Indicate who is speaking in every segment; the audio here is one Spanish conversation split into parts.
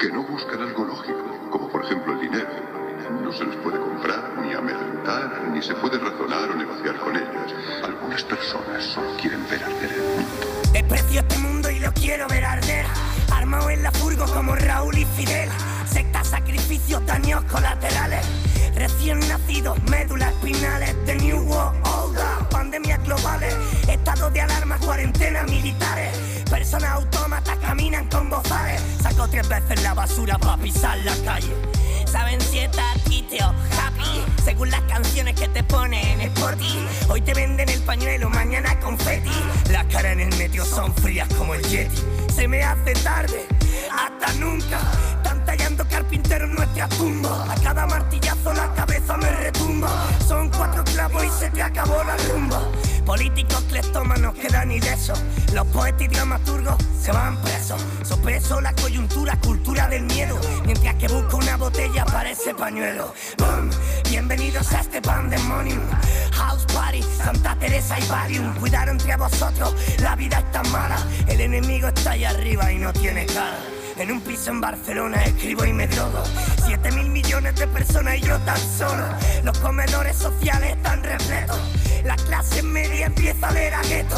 Speaker 1: que no buscan algo lógico, como por ejemplo el dinero. No se les puede comprar, ni amedrentar, ni se puede razonar o negociar con ellas.
Speaker 2: La calle. Saben si estás triste o happy Según las canciones que te ponen es por ti. Hoy te venden el pañuelo, mañana confeti. Las caras en el medio son frías como el Yeti. Se me hace tarde, hasta nunca Nuestra tumba. A cada martillazo la cabeza me retumba. Son cuatro clavos y se te acabó la rumba. Políticos cleptómanos quedan ilesos Los poetas y dramaturgos se van presos. Sopeso la coyuntura, cultura del miedo. Mientras que busco una botella para ese pañuelo. Boom. Bienvenidos a este pandemonium. House Party, Santa Teresa y Valium Cuidado entre vosotros, la vida está mala. El enemigo está ahí arriba y no tiene cara en un piso en Barcelona escribo y me drogo. Siete mil millones de personas y yo tan solo. Los comedores sociales están repletos. La clase media empieza a leer a gueto.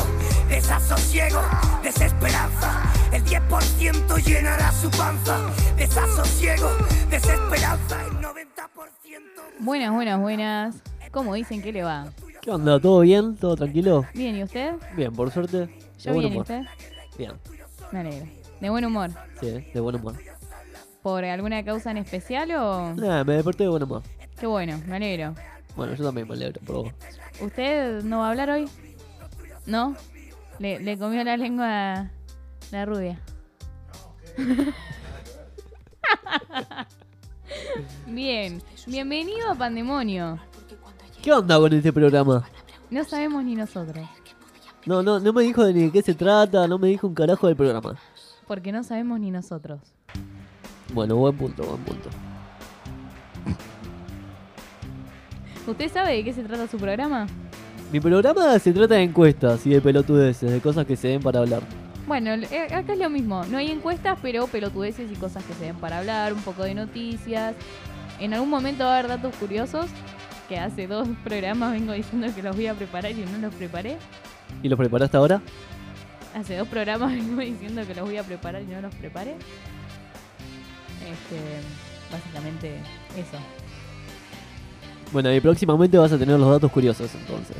Speaker 2: Desasosiego, desesperanza. El 10% llenará su panza. Desasosiego, desesperanza. El 90%.
Speaker 3: Buenas, buenas, buenas. ¿Cómo dicen que le va?
Speaker 4: ¿Qué onda? ¿Todo bien? ¿Todo tranquilo?
Speaker 3: Bien, ¿y usted?
Speaker 4: Bien, por suerte.
Speaker 3: Yo bien, ¿y usted?
Speaker 4: Bien,
Speaker 3: Me alegro. De buen humor.
Speaker 4: sí, de buen humor.
Speaker 3: ¿Por alguna causa en especial o...?
Speaker 4: Nada, me desperté de buen humor.
Speaker 3: Qué bueno, me alegro.
Speaker 4: Bueno, yo también me alegro por vos.
Speaker 3: ¿Usted no va a hablar hoy? ¿No? Le, le comió la lengua la rubia. Bien, bienvenido a Pandemonio.
Speaker 4: ¿Qué onda con este programa?
Speaker 3: No sabemos ni nosotros,
Speaker 4: No, no, no me dijo de ni de qué se trata, no me dijo un carajo del programa.
Speaker 3: Porque no sabemos ni nosotros.
Speaker 4: Bueno, buen punto, buen punto.
Speaker 3: ¿Usted sabe de qué se trata su programa?
Speaker 4: Mi programa se trata de encuestas y de pelotudeces, de cosas que se den para hablar.
Speaker 3: Bueno, eh, acá es lo mismo. No hay encuestas, pero pelotudeces y cosas que se den para hablar, un poco de noticias. En algún momento va a haber datos curiosos, que hace dos programas vengo diciendo que los voy a preparar y no los preparé.
Speaker 4: ¿Y lo preparaste ahora?
Speaker 3: Hace dos programas vengo diciendo que los voy a preparar y no los preparé. Este, básicamente eso.
Speaker 4: Bueno, y próximamente vas a tener los datos curiosos entonces.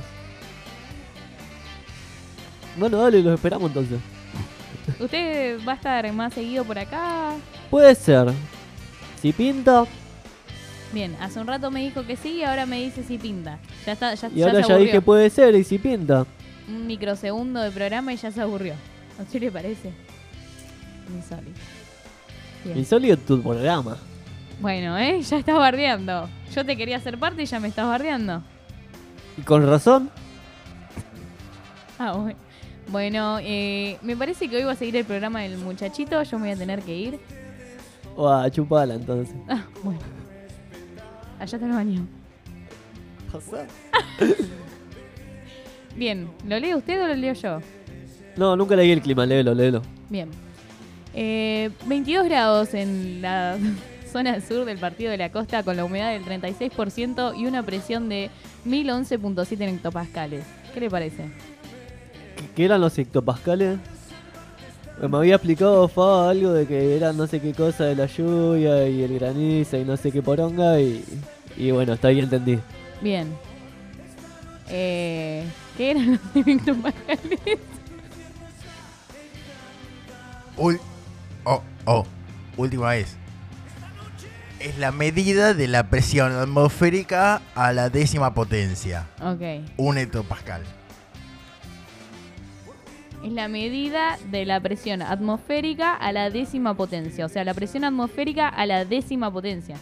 Speaker 4: Bueno, dale, los esperamos entonces.
Speaker 3: ¿Usted va a estar más seguido por acá?
Speaker 4: Puede ser. Si pinta,
Speaker 3: Bien, hace un rato me dijo que sí y ahora me dice si pinta. Ya está, ya,
Speaker 4: y
Speaker 3: ya
Speaker 4: ahora
Speaker 3: se
Speaker 4: ya dije puede ser, y si pinta.
Speaker 3: Un microsegundo de programa y ya se aburrió. ¿A usted le parece? Insólito. Bien.
Speaker 4: Insólito tu programa.
Speaker 3: Bueno, ¿eh? Ya estás bardeando. Yo te quería hacer parte y ya me estás bardeando.
Speaker 4: Y con razón.
Speaker 3: Ah, bueno. Bueno, eh, me parece que hoy va a seguir el programa del muchachito. Yo me voy a tener que ir.
Speaker 4: O a chupala entonces.
Speaker 3: Ah, bueno. Allá está el baño. Bien, ¿lo lee usted o lo leo yo?
Speaker 4: No, nunca leí el clima, léelo, léelo.
Speaker 3: Bien. Eh, 22 grados en la zona sur del partido de la costa con la humedad del 36% y una presión de 1011.7 hectopascales. ¿Qué le parece?
Speaker 4: ¿Qué, eran los hectopascales? Me había explicado Fa algo de que eran no sé qué cosa de la lluvia y el granizo y no sé qué poronga y, y bueno, está ahí entendí.
Speaker 3: Bien. Eh, ¿Qué eran los?
Speaker 5: Ul- oh, oh, última vez. Es la medida de la presión atmosférica a la décima potencia.
Speaker 3: Ok.
Speaker 5: Un hectopascal.
Speaker 3: Es la medida de la presión atmosférica a la décima potencia. O sea, la presión atmosférica a la décima potencia.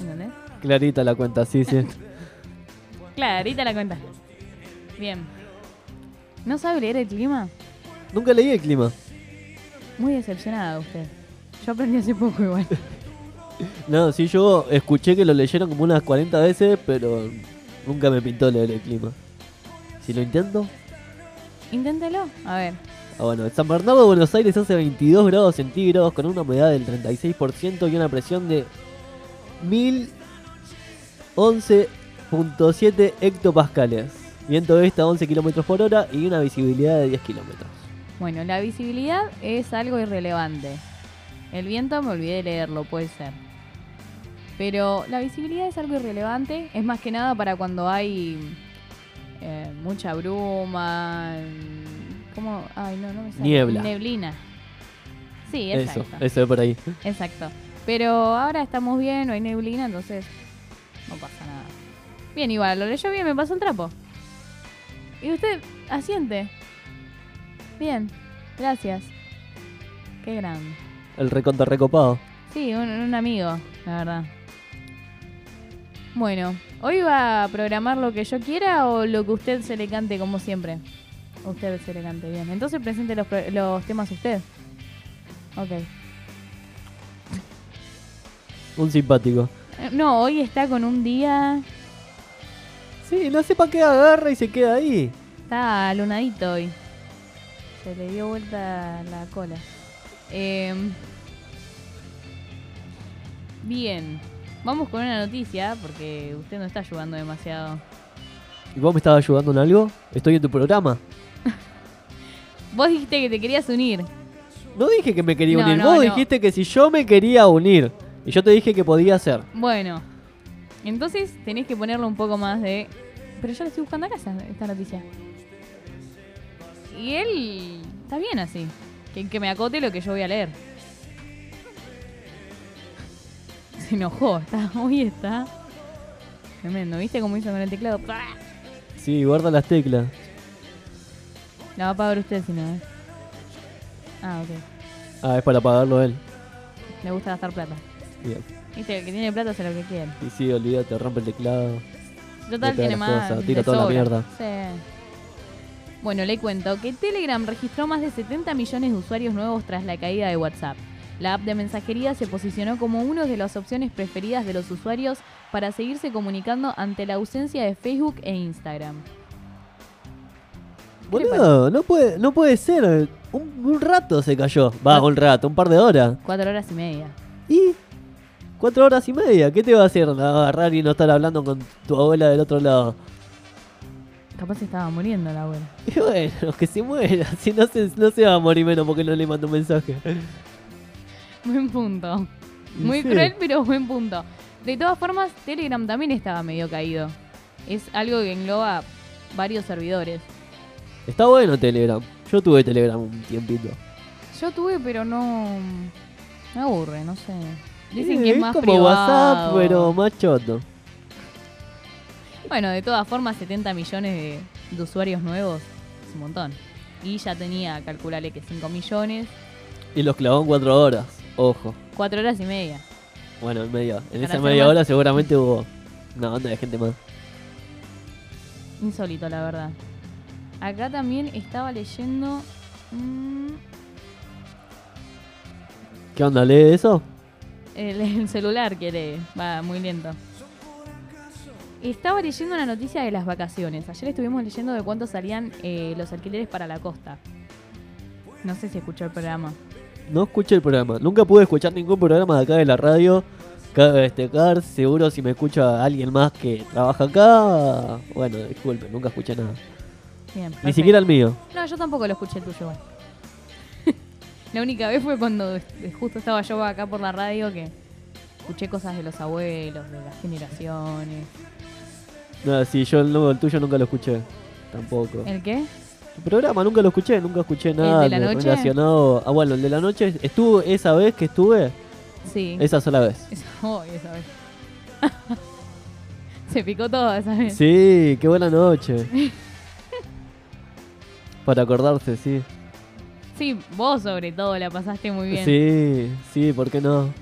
Speaker 3: ¿Entendés?
Speaker 4: Clarita la cuenta, sí, sí.
Speaker 3: Clarita la cuenta. Bien. ¿No sabe leer el clima?
Speaker 4: nunca leí el clima.
Speaker 3: Muy decepcionada usted. Yo aprendí hace poco igual.
Speaker 4: No, sí, yo escuché que lo leyeron como unas 40 veces, pero nunca me pintó leer el clima. Si lo intento,
Speaker 3: Inténtelo. A ver.
Speaker 4: Ah, bueno, en San Bernardo, Buenos Aires hace 22 grados centígrados con una humedad del 36% y una presión de 1011.7 hectopascales. Viento de este a 11 kilómetros por hora y una visibilidad de 10 kilómetros.
Speaker 3: Bueno, la visibilidad es algo irrelevante. El viento me olvidé de leerlo, puede ser. Pero la visibilidad es algo irrelevante. Es más que nada para cuando hay eh, mucha bruma. ¿Cómo? Ay, no, no me sale.
Speaker 4: Niebla.
Speaker 3: Neblina. Sí,
Speaker 4: Eso,
Speaker 3: exacto.
Speaker 4: eso es por ahí.
Speaker 3: Exacto. Pero ahora estamos bien, no hay neblina, entonces no pasa nada. Bien, igual, lo leyó bien, me pasó el trapo. Y usted asiente. Bien, gracias. Qué grande.
Speaker 4: El recontra recopado.
Speaker 3: Sí, un, un amigo, la verdad. Bueno, ¿hoy va a programar lo que yo quiera o lo que usted se le cante como siempre? Usted se le cante bien. Entonces presente los, los temas usted. Ok.
Speaker 4: Un simpático.
Speaker 3: Eh, No, hoy está con un día.
Speaker 4: Sí, no sé para qué agarra y se queda ahí.
Speaker 3: Está lunadito hoy. Se le dio vuelta la cola. Em, bien. Vamos con una noticia porque usted no está ayudando demasiado.
Speaker 4: ¿Y vos me estabas ayudando en algo? Estoy en tu programa.
Speaker 3: Vos dijiste que te querías unir.
Speaker 4: No dije que me quería
Speaker 3: No,
Speaker 4: unir.
Speaker 3: no,
Speaker 4: vos
Speaker 3: no.
Speaker 4: dijiste que si yo me quería unir. Y yo te dije que podía hacer.
Speaker 3: Bueno. Entonces tenés que ponerle un poco más de... Pero yo le estoy buscando acá esa- esta noticia. Y él... Está bien así. Que, que me acote lo que yo voy a leer. Se enojó. Está, hoy está... Tremendo. ¿Viste cómo hizo con el teclado? ¡Pah!
Speaker 4: Sí, guarda las teclas.
Speaker 3: La va a pagar usted si no, ¿eh? Ah, ok.
Speaker 4: Ah, es para pagarlo él.
Speaker 3: Le gusta gastar plata.
Speaker 4: Bien.
Speaker 3: Viste, el que tiene plata hace lo que quiere.
Speaker 4: Y sí, olvídate, rompe el teclado.
Speaker 3: Total tiene más.
Speaker 4: cosas, tira toda la mierda.
Speaker 3: Sí. Bueno, le cuento que Telegram registró más de 70 millones de usuarios nuevos tras la caída de WhatsApp. La app de mensajería se posicionó como una de las opciones preferidas de los usuarios para seguirse comunicando ante la ausencia de Facebook e Instagram. ¿Qué le
Speaker 4: Boludo, no puede, no puede ser. Un, un rato se cayó. Va, un rato, un par de horas.
Speaker 3: Cuatro horas y media.
Speaker 4: ¿Y? Cuatro horas y media. ¿Qué te va a hacer? Agarrar y no estar hablando con tu abuela del otro lado.
Speaker 3: Capaz se estaba muriendo la abuela.
Speaker 4: Y bueno, que se muera. Si no se, no se va a morir menos porque no le mando un mensaje.
Speaker 3: Buen punto. Muy
Speaker 4: sí.
Speaker 3: cruel, pero buen punto. De todas formas, Telegram también estaba medio caído. Es algo que engloba varios servidores.
Speaker 4: Está bueno Telegram. Yo tuve Telegram un tiempito.
Speaker 3: Yo tuve, pero no. Me aburre, no sé. Dicen que es más
Speaker 4: como
Speaker 3: privado.
Speaker 4: WhatsApp, pero más choto.
Speaker 3: Bueno, de todas formas, 70 millones de, de usuarios nuevos es un montón. Y ya tenía, calcularle que 5 millones,
Speaker 4: Y los clavó en cuatro horas. Ojo.
Speaker 3: 4 horas y media.
Speaker 4: Bueno, en media. En esa media
Speaker 3: más-
Speaker 4: hora seguramente hubo una banda de gente más.
Speaker 3: Insólito, la verdad. Acá también estaba leyendo. mm,
Speaker 4: ¿Qué onda? ¿Lee eso?
Speaker 3: El, el celular que lee. Va muy lento. Estaba leyendo una noticia de las vacaciones. Ayer estuvimos leyendo de cuánto salían eh, los alquileres para la costa. No sé si escuchó el programa.
Speaker 4: No escuché el programa. Nunca pude escuchar ningún programa de acá de la radio. Cabe destacar, seguro si me escucha alguien más que trabaja acá. Bueno, disculpe, nunca escuché nada.
Speaker 3: Bien,
Speaker 4: Ni siquiera el mío.
Speaker 3: No, yo tampoco lo escuché el tuyo. La única vez fue cuando eh, justo estaba yo acá por la radio que escuché cosas de los abuelos, de las generaciones.
Speaker 4: No, sí, yo el, no, el tuyo nunca lo escuché. Tampoco.
Speaker 3: ¿El qué?
Speaker 4: Tu programa nunca lo escuché, nunca escuché nada
Speaker 3: de la noche?
Speaker 4: relacionado. Ah, bueno, el de la noche estuve esa vez que estuve,
Speaker 3: Sí.
Speaker 4: esa sola vez.
Speaker 3: Esa, oh, esa vez. Se picó todo esa vez.
Speaker 4: Sí, qué buena noche. Para acordarse, sí.
Speaker 3: Sí, vos sobre todo la pasaste muy bien.
Speaker 4: Sí, sí, ¿por qué no?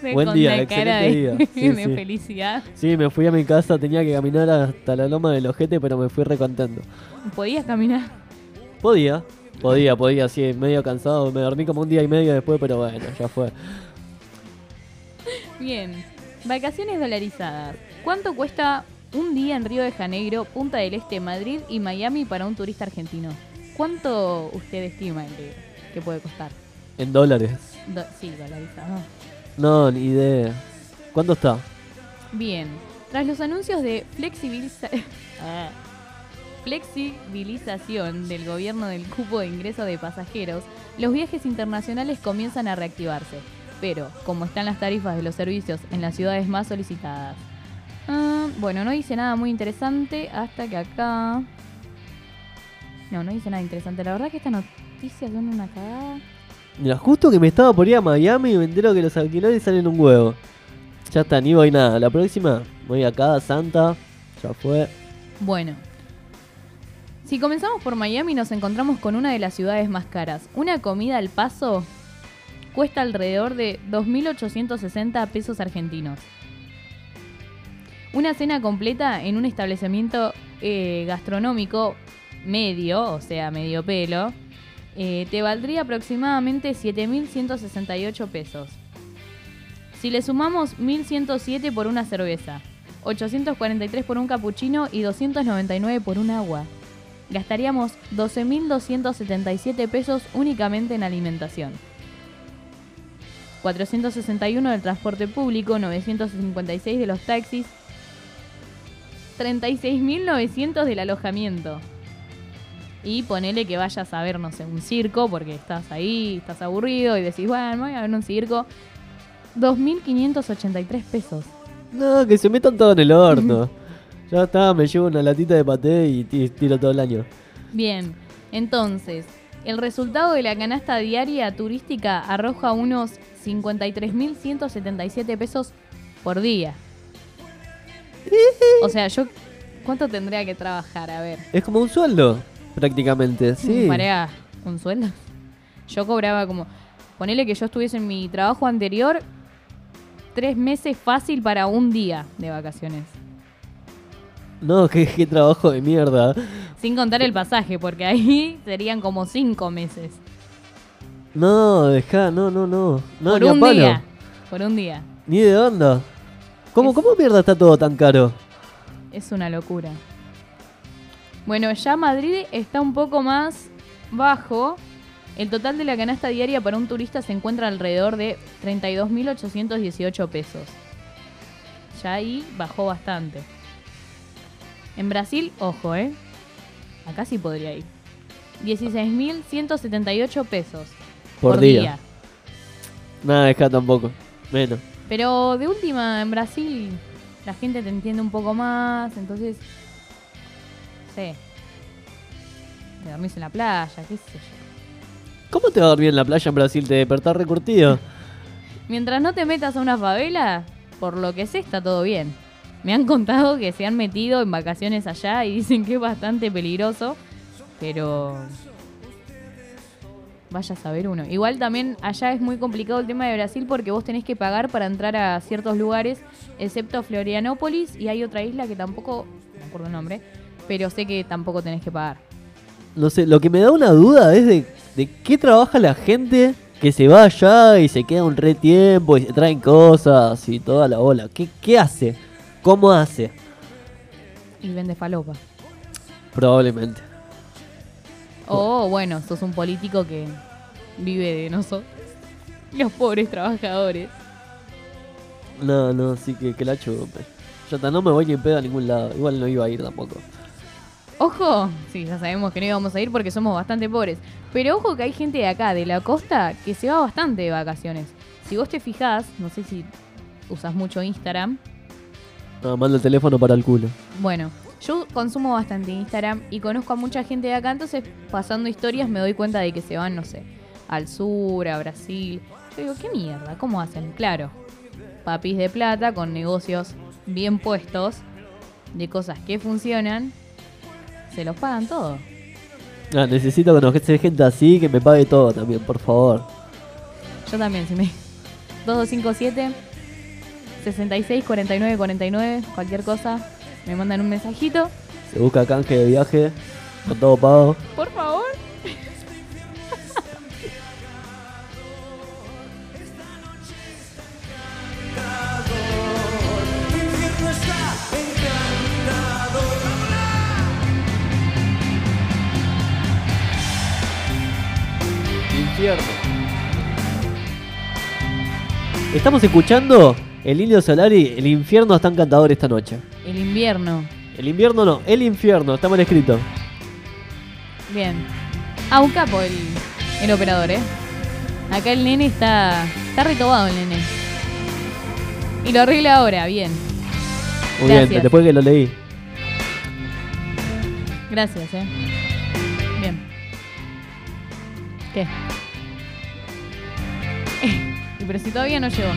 Speaker 3: Sí,
Speaker 4: Buen día,
Speaker 3: cara de,
Speaker 4: excelente día. Sí,
Speaker 3: de
Speaker 4: sí.
Speaker 3: felicidad.
Speaker 4: Sí, me fui a mi casa, tenía que caminar hasta la loma del ojete, pero me fui recontento.
Speaker 3: ¿Podías caminar?
Speaker 4: Podía, podía, podía, sí, medio cansado, me dormí como un día y medio después, pero bueno, ya fue.
Speaker 3: Bien. Vacaciones dolarizadas. ¿Cuánto cuesta un día en Río de Janeiro, Punta del Este, Madrid y Miami para un turista argentino? ¿Cuánto usted estima que puede costar?
Speaker 4: En dólares.
Speaker 3: Do- sí, dolarizado.
Speaker 4: No, ni idea. ¿Cuánto está?
Speaker 3: Bien, tras los anuncios de flexibiliza- Ah. flexibilización del gobierno del cupo de ingreso de pasajeros, los viajes internacionales comienzan a reactivarse, pero como están las tarifas de los servicios en las ciudades más solicitadas. Ah, bueno, no dice nada muy interesante hasta que acá... No, no dice nada interesante. La verdad que estas noticias son una cagada.
Speaker 4: Mira, justo que me estaba por ir a Miami y me entero que los alquileres salen un huevo. Ya está, ni voy nada. La próxima voy acá, Santa. Ya fue.
Speaker 3: Bueno, si comenzamos por Miami nos encontramos con una de las ciudades más caras. Una comida al paso cuesta alrededor de 2.860 pesos argentinos. Una cena completa en un establecimiento eh, gastronómico medio, o sea, medio pelo, eh, te valdría aproximadamente 7.168 pesos. Si le sumamos 1.107 por una cerveza, 843 por un capuchino y 299 por un agua. Gastaríamos 12.277 pesos únicamente en alimentación. 461 del transporte público, 956 de los taxis, 36.900 del alojamiento. Y ponele que vayas a ver, no sé, un circo, porque estás ahí, estás aburrido y decís, bueno, voy a ver un circo. 2.583 pesos.
Speaker 4: No, que se metan todo en el horno. ya está, me llevo una latita de paté y ti- tiro todo el año.
Speaker 3: Bien, entonces, el resultado de la canasta diaria turística arroja unos 53.177 pesos por día. O sea, yo, ¿cuánto tendría que trabajar? A ver,
Speaker 4: Es como un sueldo, prácticamente. Sí.
Speaker 3: ¿Pareja un sueldo? Yo cobraba como, ponele que yo estuviese en mi trabajo anterior, tres meses fácil para un día de vacaciones.
Speaker 4: No, qué, qué trabajo de mierda.
Speaker 3: Sin contar el pasaje, porque ahí serían como cinco meses.
Speaker 4: No, deja, no, no, no. No,
Speaker 3: por
Speaker 4: ni a
Speaker 3: un
Speaker 4: palo.
Speaker 3: día. Por un día.
Speaker 4: Ni de onda. ¿Cómo,
Speaker 3: Es-
Speaker 4: ¿Cómo mierda está todo tan caro?
Speaker 3: Es una locura. Bueno, ya Madrid está un poco más bajo. El total de la canasta diaria para un turista se encuentra alrededor de 32.818 pesos. Ya ahí bajó bastante. En Brasil, ojo, ¿eh? Acá sí podría ir. 16.178 pesos.
Speaker 4: Por, día. Nada, deja tampoco. Menos.
Speaker 3: Pero de última, en Brasil la gente te entiende un poco más, entonces. Sí. Te dormís en la playa, qué sé yo.
Speaker 4: ¿Cómo te va a dormir en la playa en Brasil? ¿Te despertás recurtido?
Speaker 3: Mientras no te metas a una favela, por lo que sé, está todo bien. Me han contado que se han metido en vacaciones allá y dicen que es bastante peligroso, pero. Vaya a saber uno. Igual también allá es muy complicado el tema de Brasil porque vos tenés que pagar para entrar a ciertos lugares, excepto Florianópolis y hay otra isla que tampoco, no me acuerdo el nombre, pero sé que tampoco tenés que pagar.
Speaker 4: No sé, lo que me da una duda es de, de qué trabaja la gente que se va allá y se queda un re tiempo y se traen cosas y toda la bola. ¿Qué, qué hace? ¿Cómo hace?
Speaker 3: Y vende falopa.
Speaker 4: Probablemente.
Speaker 3: O bueno, sos un político que vive de nosotros, los pobres trabajadores.
Speaker 4: No, no, sí que, que la chupe. Ya está, no me voy ni en pedo a ningún lado. Igual no iba a ir tampoco.
Speaker 3: Ojo, sí, ya sabemos que no íbamos a ir porque somos bastante pobres. Pero ojo que hay gente de acá, de la costa, que se va bastante de vacaciones. Si vos te fijás, no sé si usas mucho Instagram.
Speaker 4: No, mando el teléfono para el culo.
Speaker 3: Bueno, yo consumo bastante Instagram y conozco a mucha gente de acá, entonces pasando historias me doy cuenta de que se van, no sé, al sur, a Brasil. Yo digo, ¿qué mierda? ¿Cómo hacen? Claro, papis de plata con negocios bien puestos, de cosas que funcionan, se los pagan todo.
Speaker 4: Ah, necesito conocer gente así que me pague todo también, por favor.
Speaker 3: Yo también, si me... 2257 66 49 49, cualquier cosa, me mandan un mensajito.
Speaker 4: Se busca canje de viaje, con todo pago.
Speaker 3: Por favor.
Speaker 6: Estamos escuchando el Indio Solari, el infierno está encantador esta noche.
Speaker 3: El invierno.
Speaker 6: El invierno no, el infierno, está mal escrito.
Speaker 3: Bien. Ah, un capo el, el operador, ¿eh? Acá el nene está, está retobado el nene. Y lo arregla ahora, bien.
Speaker 6: Muy
Speaker 3: Gracias.
Speaker 6: bien, después que lo leí.
Speaker 3: Gracias, eh. Bien. ¿Qué? Y Pero si todavía no llegó.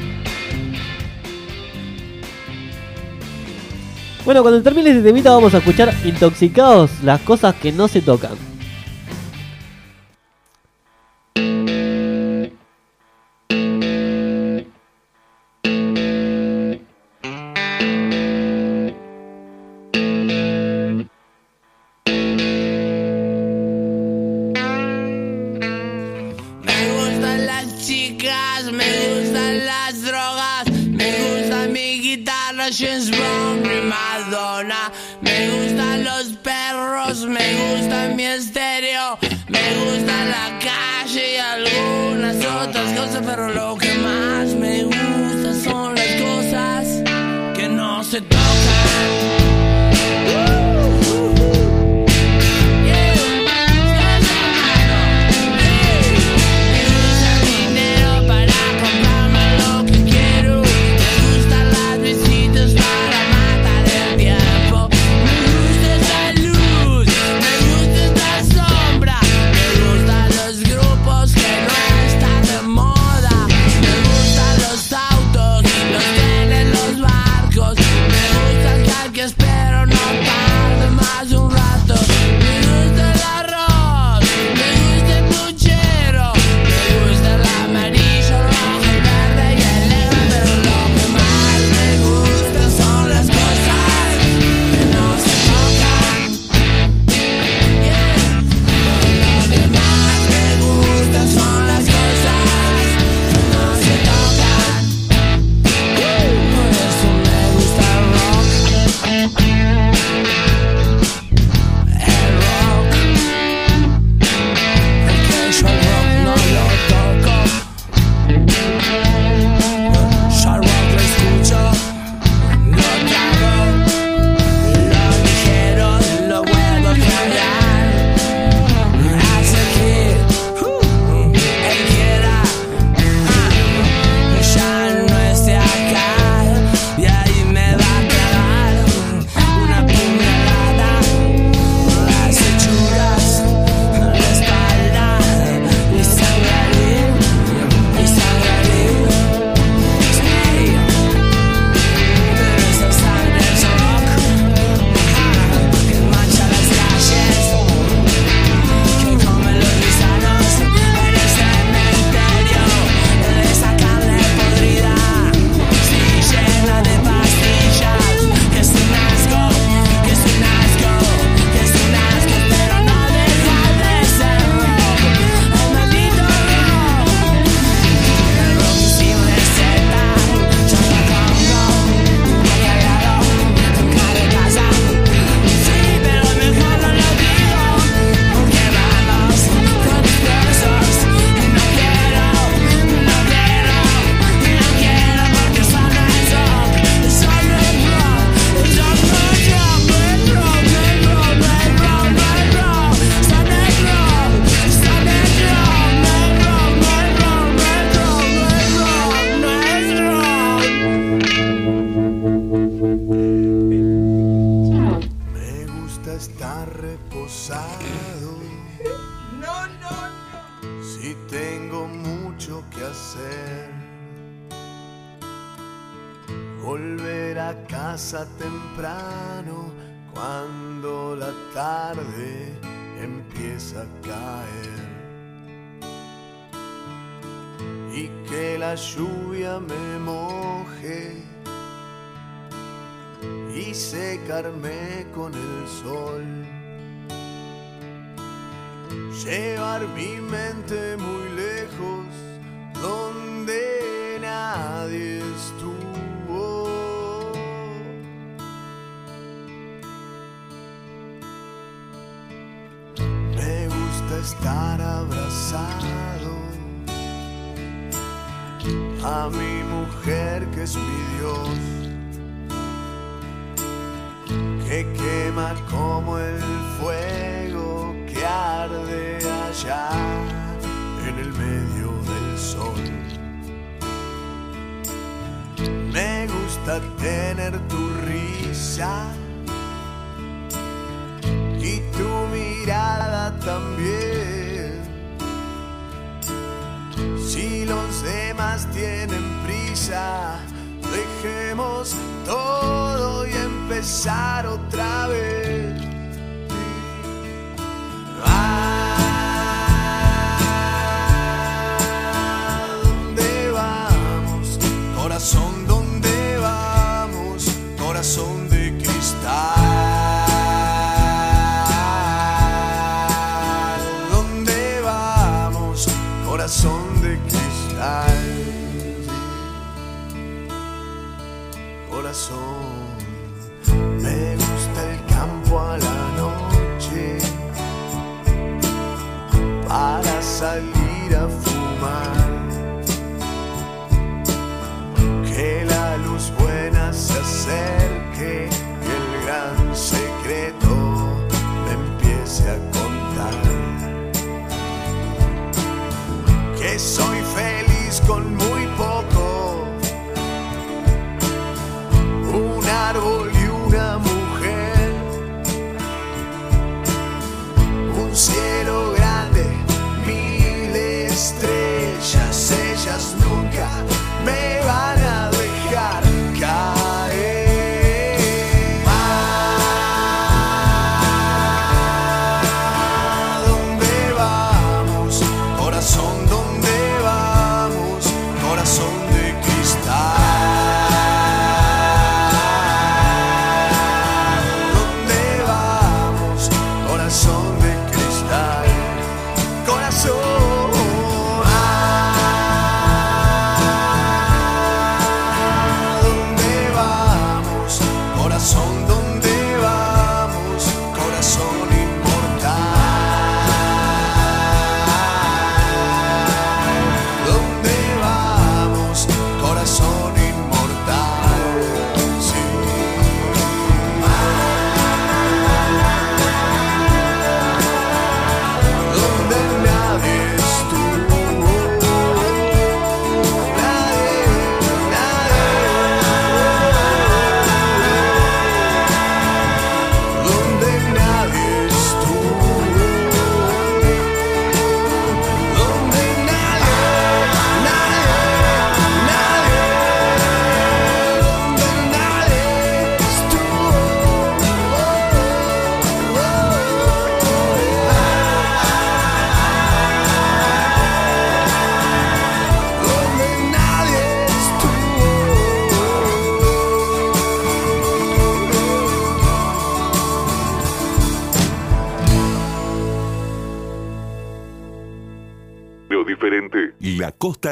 Speaker 6: Bueno, cuando termine este temita vamos a escuchar Intoxicados, las cosas que no se tocan.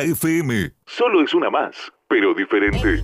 Speaker 7: FM. Solo es una más, pero diferente.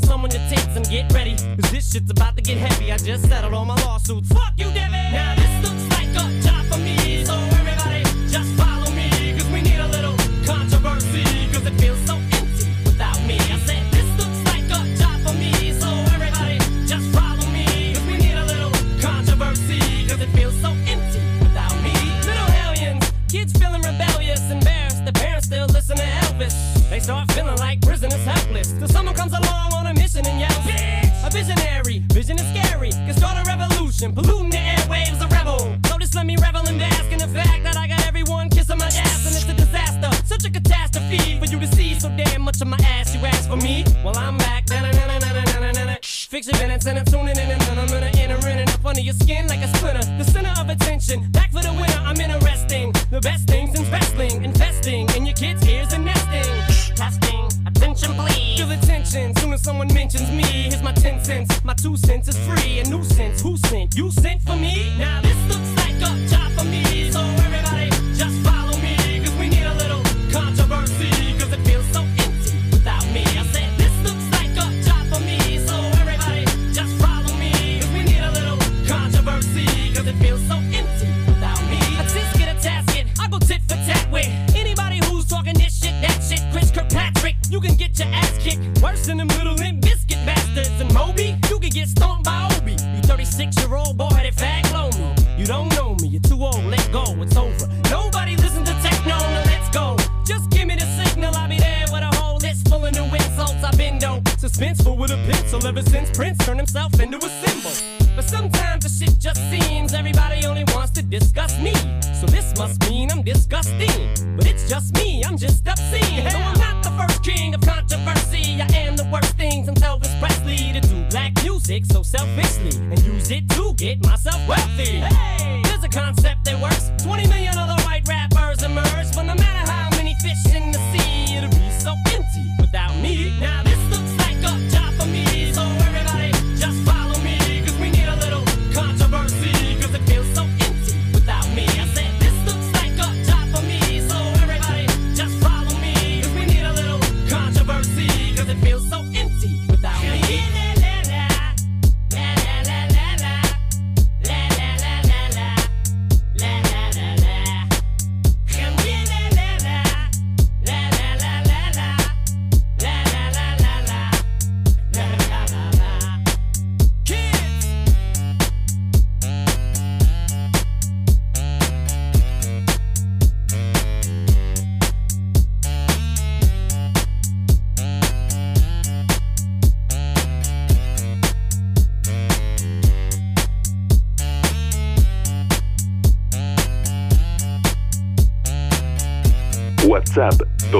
Speaker 8: so someone your tits and get ready. Cause this shit's about to get heavy. I just settled all my lawsuits. Fuck you, Devin! Now this looks like a job for me.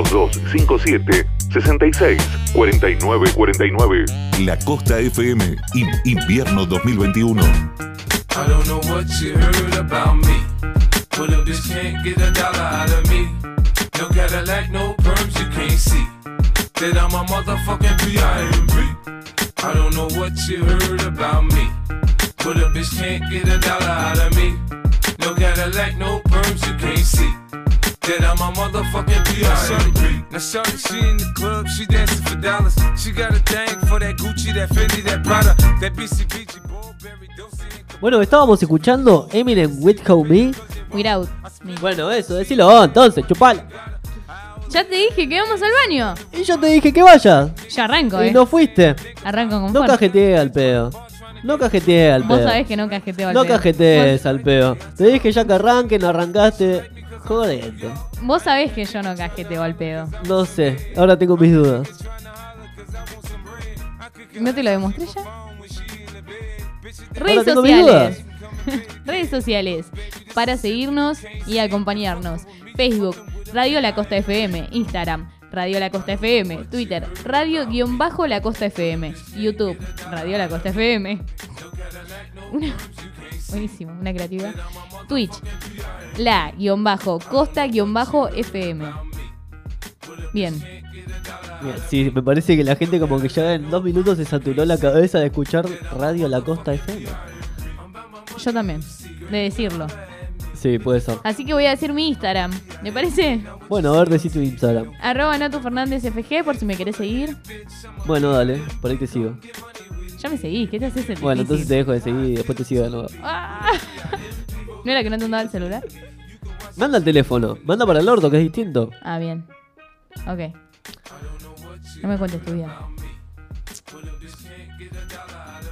Speaker 9: 2257 66 49 49. La Costa FM, in- invierno 2021.
Speaker 10: I don't know what you heard about me. But a bitch can't get a dollar out of me. No Cadillac, no perms, you can't see. That I'm a motherfucking B.I.M.B. I don't know what you heard about me. But a bitch can't get a dollar out of me. No Cadillac, no perms, you can't see. That I'm a motherfucking B.I.M.B. Now shorty, she in the club, she dancing for dollars. She got a thing for that Gucci, that Fendi, that Prada, that BCBG, Burberry, Dolce and
Speaker 4: Bueno, estábamos escuchando Eminem with How Me.
Speaker 3: Without me.
Speaker 4: Bueno, eso, decilo entonces, chupala.
Speaker 3: Ya te dije que vamos al baño.
Speaker 4: Y yo te dije que vayas.
Speaker 3: Ya arranco,
Speaker 4: Y
Speaker 3: eh.
Speaker 4: no fuiste.
Speaker 3: Arranco con
Speaker 4: No
Speaker 3: fuerza.
Speaker 4: cajeteé al pedo. No cajeteé al
Speaker 3: Vos
Speaker 4: pedo.
Speaker 3: sabés que no cajeteo al
Speaker 4: No
Speaker 3: pedo.
Speaker 4: cajetees al pedo. Te dije ya que arranque, no arrancaste. Jodete.
Speaker 3: Vos, sabés que yo no cajeteo al pedo.
Speaker 4: No sé, ahora tengo mis dudas.
Speaker 3: ¿No te lo demostré ya? Redes sociales. Redes sociales para seguirnos y acompañarnos. Facebook, Radio La Costa FM, Instagram, Radio La Costa FM, Twitter, Radio-La Costa FM, YouTube, Radio La Costa FM. Una, buenísimo, una creatividad. Twitch, La-Costa-FM. Bien,
Speaker 4: Mira, sí, me parece que la gente como que ya en dos minutos se saturó la cabeza de escuchar Radio La Costa FM.
Speaker 3: yo también, de decirlo.
Speaker 4: Sí, puede ser.
Speaker 3: Así que voy a decir mi Instagram, ¿me parece?
Speaker 4: Bueno, a ver, decí tu Instagram.
Speaker 3: Arroba Nato Fernández FG por si me querés seguir.
Speaker 4: Bueno, dale, por ahí te sigo.
Speaker 3: Ya me seguís, ¿qué te haces el
Speaker 4: Bueno, entonces te
Speaker 3: difícil?
Speaker 4: dejo de seguir y después te sigo de nuevo.
Speaker 3: Ah. ¿No era que no te andaba el celular?
Speaker 4: Manda el teléfono, manda para el orto, que es distinto.
Speaker 3: Ah, bien. Ok. No me cuentes tu vida.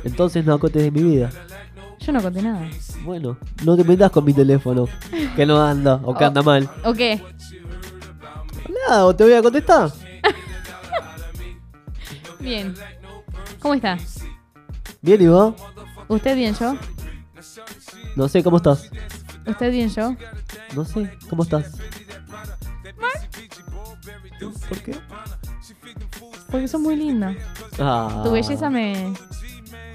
Speaker 4: Entonces no acotes de mi vida.
Speaker 3: Yo no conté nada.
Speaker 4: Bueno, no te metas con mi teléfono, que no anda o que
Speaker 3: Oh.
Speaker 4: anda mal.
Speaker 3: ¿O qué?
Speaker 4: Nada, o te voy a contestar.
Speaker 3: Bien. ¿Cómo está?
Speaker 4: Bien, ¿y vos?
Speaker 3: ¿Usted bien yo?
Speaker 4: No sé, ¿cómo estás?
Speaker 3: ¿Usted bien yo?
Speaker 4: No sé, ¿cómo estás? ¿Por qué?
Speaker 3: Porque sos muy linda.
Speaker 4: Ah.
Speaker 3: Tu belleza me,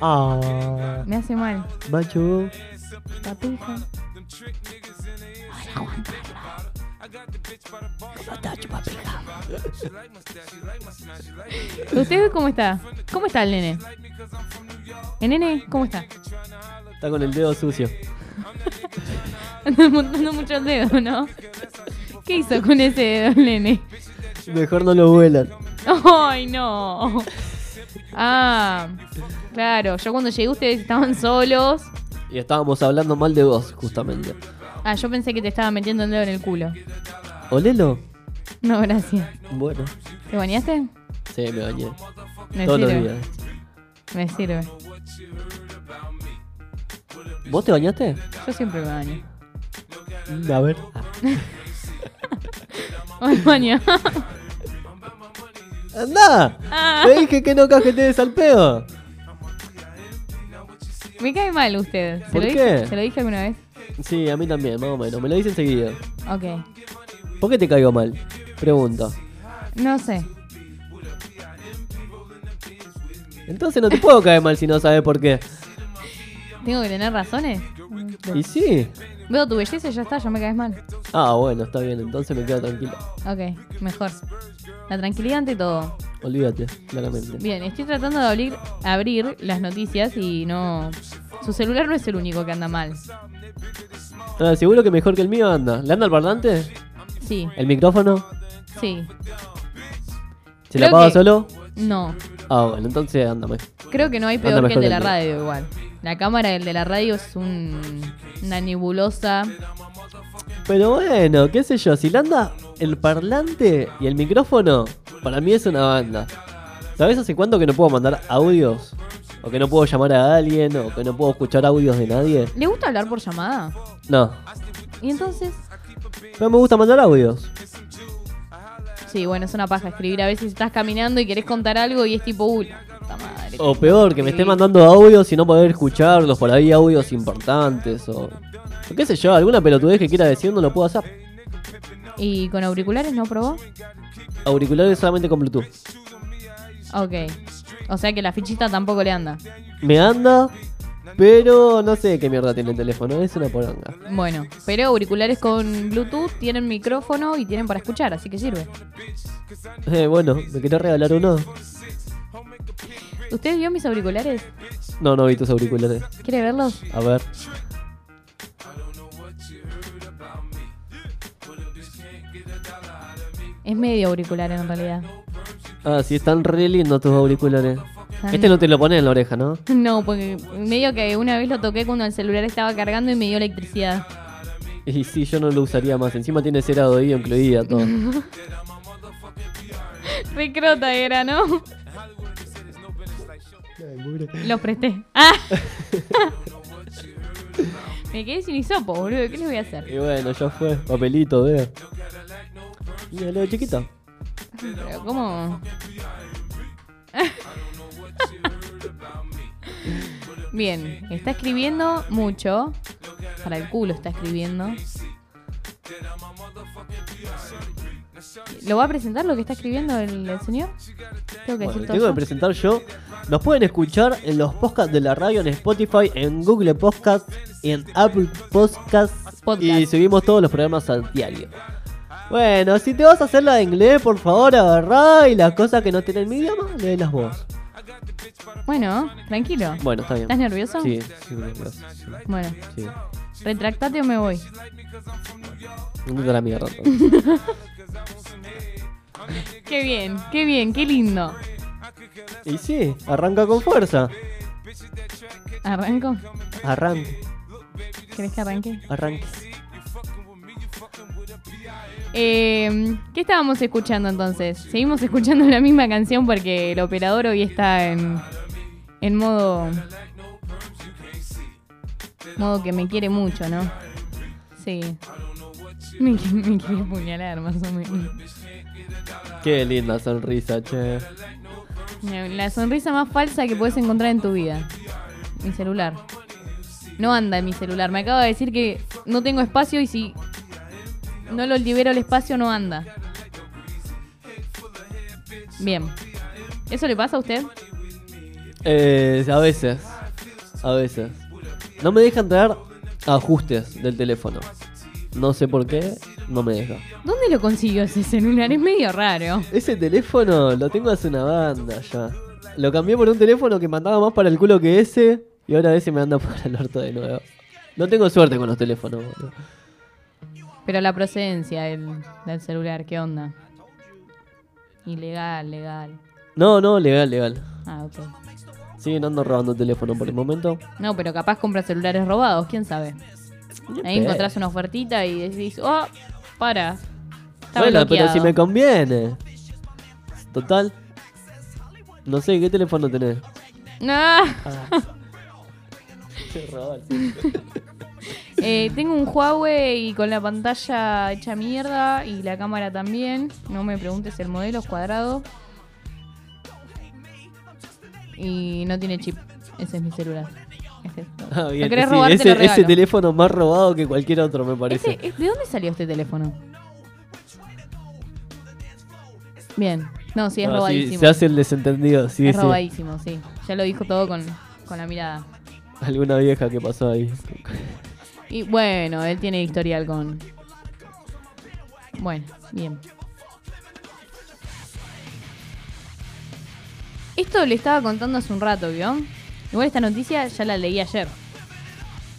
Speaker 4: Ah.
Speaker 3: me hace mal.
Speaker 4: Macho.
Speaker 3: La ¿Usted cómo está? ¿Cómo está el nene? ¿El nene cómo está?
Speaker 4: Está con el dedo sucio.
Speaker 3: Montando mucho el dedo, ¿no? ¿Qué hizo con ese dedo el nene?
Speaker 4: Mejor no lo vuelan.
Speaker 3: ¡Ay, no! Ah, claro. Yo cuando llegué ustedes estaban solos.
Speaker 4: Y estábamos hablando mal de vos, justamente.
Speaker 3: Ah, yo pensé que te estaba metiendo el dedo en el culo.
Speaker 4: ¿Olelo?
Speaker 3: No, gracias.
Speaker 4: Bueno,
Speaker 3: ¿Te bañaste?
Speaker 4: sí, me bañé.
Speaker 3: Me
Speaker 4: Todos los días.
Speaker 3: Me sirve.
Speaker 4: ¿Vos te bañaste?
Speaker 3: Yo siempre me baño.
Speaker 4: A ver.
Speaker 3: Me baño.
Speaker 4: ¡Anda!
Speaker 3: Ah.
Speaker 4: Te dije que no cajetees al pedo.
Speaker 3: Me cae mal usted. ¿Se
Speaker 4: ¿Por
Speaker 3: lo
Speaker 4: qué?
Speaker 3: Dije, ¿Se lo dije alguna vez?
Speaker 4: Sí, a mí también, más o menos. Me lo dicen seguido.
Speaker 3: Ok.
Speaker 4: ¿Por qué te caigo mal? Pregunta.
Speaker 3: No sé.
Speaker 4: Entonces no te puedo caer mal si no sabes por qué.
Speaker 3: ¿Tengo que tener razones?
Speaker 4: Y sí.
Speaker 3: Veo tu belleza y ya está, ya me caes mal.
Speaker 4: Ah, bueno, está bien, entonces me quedo tranquilo.
Speaker 3: Ok, mejor. La tranquilidad ante todo.
Speaker 4: Olvídate, claramente.
Speaker 3: Bien, estoy tratando de abrir, abrir las noticias y no... Su celular no es el único que anda mal.
Speaker 4: Ah, seguro que mejor que el mío anda. ¿Le anda el parlante?
Speaker 3: Sí,
Speaker 4: ¿El micrófono?
Speaker 3: sí.
Speaker 4: ¿Se la apaga
Speaker 3: que-
Speaker 4: solo?
Speaker 3: No,
Speaker 4: Ah, bueno, entonces anda mejor.
Speaker 3: creo que no hay peor que el de la
Speaker 4: mío.
Speaker 3: radio igual. La cámara del de la radio es un, una nebulosa.
Speaker 4: Pero bueno, qué sé yo, si le anda el parlante y el micrófono, para mí es una banda. ¿Sabes hace cuánto que no puedo mandar audios? O que no puedo llamar a alguien, o que no puedo escuchar audios de nadie.
Speaker 3: ¿Le gusta hablar por llamada?
Speaker 4: No,
Speaker 3: Y entonces...
Speaker 4: pero me gusta mandar audios.
Speaker 3: Sí, bueno, es una paja escribir. A veces estás caminando y querés contar algo y es tipo, uy, la puta madre.
Speaker 4: O peor, que me esté mandando audios y no poder escucharlos, por ahí audios importantes, o... o qué sé yo, alguna pelotudez que quiera decir no lo puedo hacer.
Speaker 3: ¿Y con auriculares no probó?
Speaker 4: Auriculares solamente con Bluetooth.
Speaker 3: Ok. O sea que la fichita tampoco le anda.
Speaker 4: Me anda, pero no sé qué mierda tiene el teléfono, es una poronga.
Speaker 3: Bueno, pero auriculares con Bluetooth tienen micrófono y tienen para escuchar, así que sirve.
Speaker 4: Eh, bueno, ¿me querés regalar uno?
Speaker 3: ¿Usted vio mis auriculares?
Speaker 4: No, no vi tus auriculares.
Speaker 3: ¿Quiere verlos?
Speaker 4: A ver.
Speaker 3: Es medio auricular en realidad.
Speaker 4: Ah, sí, están re lindos tus auriculares. Este no te lo pones en la oreja, ¿no?
Speaker 3: No, porque medio que una vez lo toqué cuando el celular estaba cargando y me dio electricidad.
Speaker 4: Y sí, yo no lo usaría más. Encima tiene cera de oído incluida, todo.
Speaker 3: Re crota era, ¿no? Los presté. ¡Ah! me quedé sin hisopo, boludo. ¿Qué les voy a hacer?
Speaker 4: y bueno, ya fue. Papelito, chiquito.
Speaker 3: Pero, ¿cómo? Bien, está escribiendo mucho. Para el culo está escribiendo. ¿Lo va a presentar lo que está escribiendo el, el señor? Tengo que
Speaker 4: Bueno,
Speaker 3: decir todo.
Speaker 4: tengo que presentar yo. Nos pueden escuchar en los podcasts de la radio, en Spotify, en Google Podcasts y en Apple Podcasts.
Speaker 3: Podcast.
Speaker 4: Y subimos todos los programas al diario. Bueno, si te vas a hacer la de inglés, por favor, agarrá y las cosas que no tienen mi idioma, léelas vos.
Speaker 3: Bueno, tranquilo.
Speaker 4: Bueno, está bien.
Speaker 3: ¿Estás nervioso?
Speaker 4: Sí, sí, nervioso.
Speaker 3: Bueno,
Speaker 4: Sí.
Speaker 3: retractate o me voy.
Speaker 4: No la mierda.
Speaker 3: Qué bien, qué bien, qué lindo.
Speaker 4: y sí, arranca con fuerza.
Speaker 3: ¿Arranco?
Speaker 4: Arranque,
Speaker 3: ¿Querés que arranque?
Speaker 4: arranque.
Speaker 3: Eh, ¿Qué estábamos escuchando entonces? Seguimos escuchando la misma canción porque el operador hoy está en, en modo. Modo que me quiere mucho, ¿no? Sí. Me, me quiere apuñalar, más o menos.
Speaker 4: Qué linda sonrisa, che.
Speaker 3: La sonrisa más falsa que puedes encontrar en tu vida. Mi celular. No anda en mi celular. Me acaba de decir que no tengo espacio y si no lo libero el espacio no anda. Bien. ¿Eso le pasa a usted?
Speaker 4: Eh, a veces, a veces. No me deja entrar a ajustes del teléfono. No sé por qué, no me deja.
Speaker 3: ¿Dónde lo consiguió ese celular? Es medio raro.
Speaker 4: Ese teléfono lo tengo hace una banda ya. Lo cambié por un teléfono que mandaba más para el culo que ese. Y ahora ese me anda para el orto de nuevo. No tengo suerte con los teléfonos, boludo.
Speaker 3: Pero la procedencia del, del celular, ¿qué onda? Ilegal, legal.
Speaker 4: No, no, legal, legal.
Speaker 3: Ah, ok.
Speaker 4: Siguen ando robando teléfono por el momento.
Speaker 3: No, pero capaz compra celulares robados, quién sabe. Ahí encontrás una ofertita y decís, oh, para. Está
Speaker 4: bueno, pero si me conviene. Total. No sé, ¿qué teléfono tenés?
Speaker 3: Ah. Eh, tengo un Huawei con la pantalla hecha mierda y la cámara también. No me preguntes el modelo, es cuadrado. Y no tiene chip. Ese es mi celular. Este es.
Speaker 4: Ah, bien, ese, teléfono más robado que cualquier otro, me parece.
Speaker 3: ¿De dónde salió este teléfono? Bien. No, sí, es
Speaker 4: Ah, sí,
Speaker 3: robadísimo.
Speaker 4: se hace el desentendido, sí,
Speaker 3: es
Speaker 4: sí.
Speaker 3: robadísimo, sí. Ya lo dijo todo con, con la mirada.
Speaker 4: Alguna vieja que pasó ahí.
Speaker 3: Y bueno, él tiene historial con. Bueno, bien. Esto le estaba contando hace un rato, ¿vio? Igual esta noticia ya la leí ayer.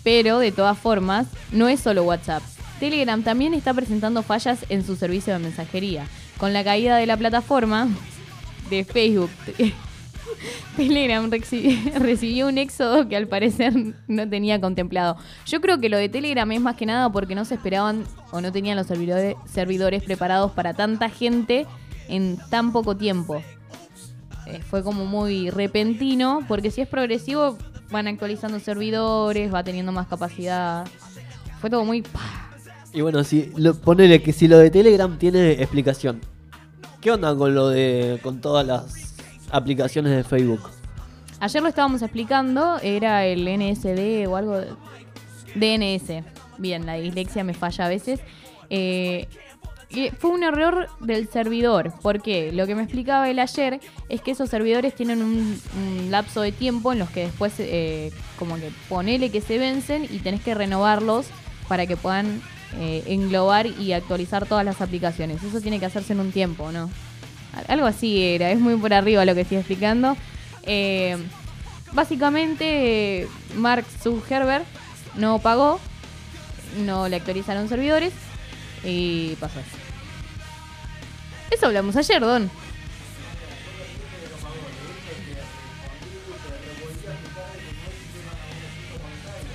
Speaker 3: Pero de todas formas, no es solo WhatsApp. Telegram también está presentando fallas en su servicio de mensajería. Con la caída de la plataforma de Facebook, Telegram reci- recibió un éxodo que al parecer no tenía contemplado. Yo creo que lo de Telegram es más que nada porque no se esperaban o no tenían los servidores, preparados para tanta gente en tan poco tiempo. Eh, fue como muy repentino porque si es progresivo van actualizando servidores, va teniendo más capacidad. Fue todo muy...
Speaker 4: Y bueno, si lo, ponele que si lo de Telegram tiene explicación. ¿Qué onda con lo de con todas las aplicaciones de Facebook?
Speaker 3: Ayer lo estábamos explicando, era el NSD o algo de DNS. Bien, la dislexia me falla a veces. Eh, fue un error del servidor, porque lo que me explicaba él ayer es que esos servidores tienen un, un lapso de tiempo en los que después, eh, como que ponele que se vencen y tenés que renovarlos para que puedan eh, englobar y actualizar todas las aplicaciones. Eso tiene que hacerse en un tiempo, ¿no? Al- Algo así era, es muy por arriba lo que estoy explicando. Eh, básicamente, Mark Zuckerberg no pagó, no le actualizaron servidores y pasó eso. Eso hablamos ayer, Don.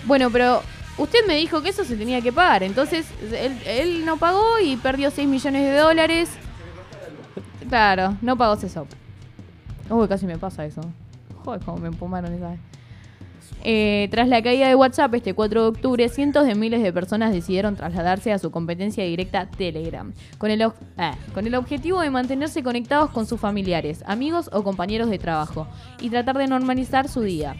Speaker 3: Bueno, pero usted me dijo que eso se tenía que pagar. Entonces, él, él no pagó y perdió 6 millones de dólares. Claro, no pagó CESOP. Uy, casi me pasa eso. Joder, cómo me empumaron esa vez. Eh, tras la caída de WhatsApp este 4 de octubre, cientos de miles de personas decidieron trasladarse a su competencia directa Telegram, con el, ah, con el objetivo de mantenerse conectados con sus familiares, amigos o compañeros de trabajo y tratar de normalizar su día.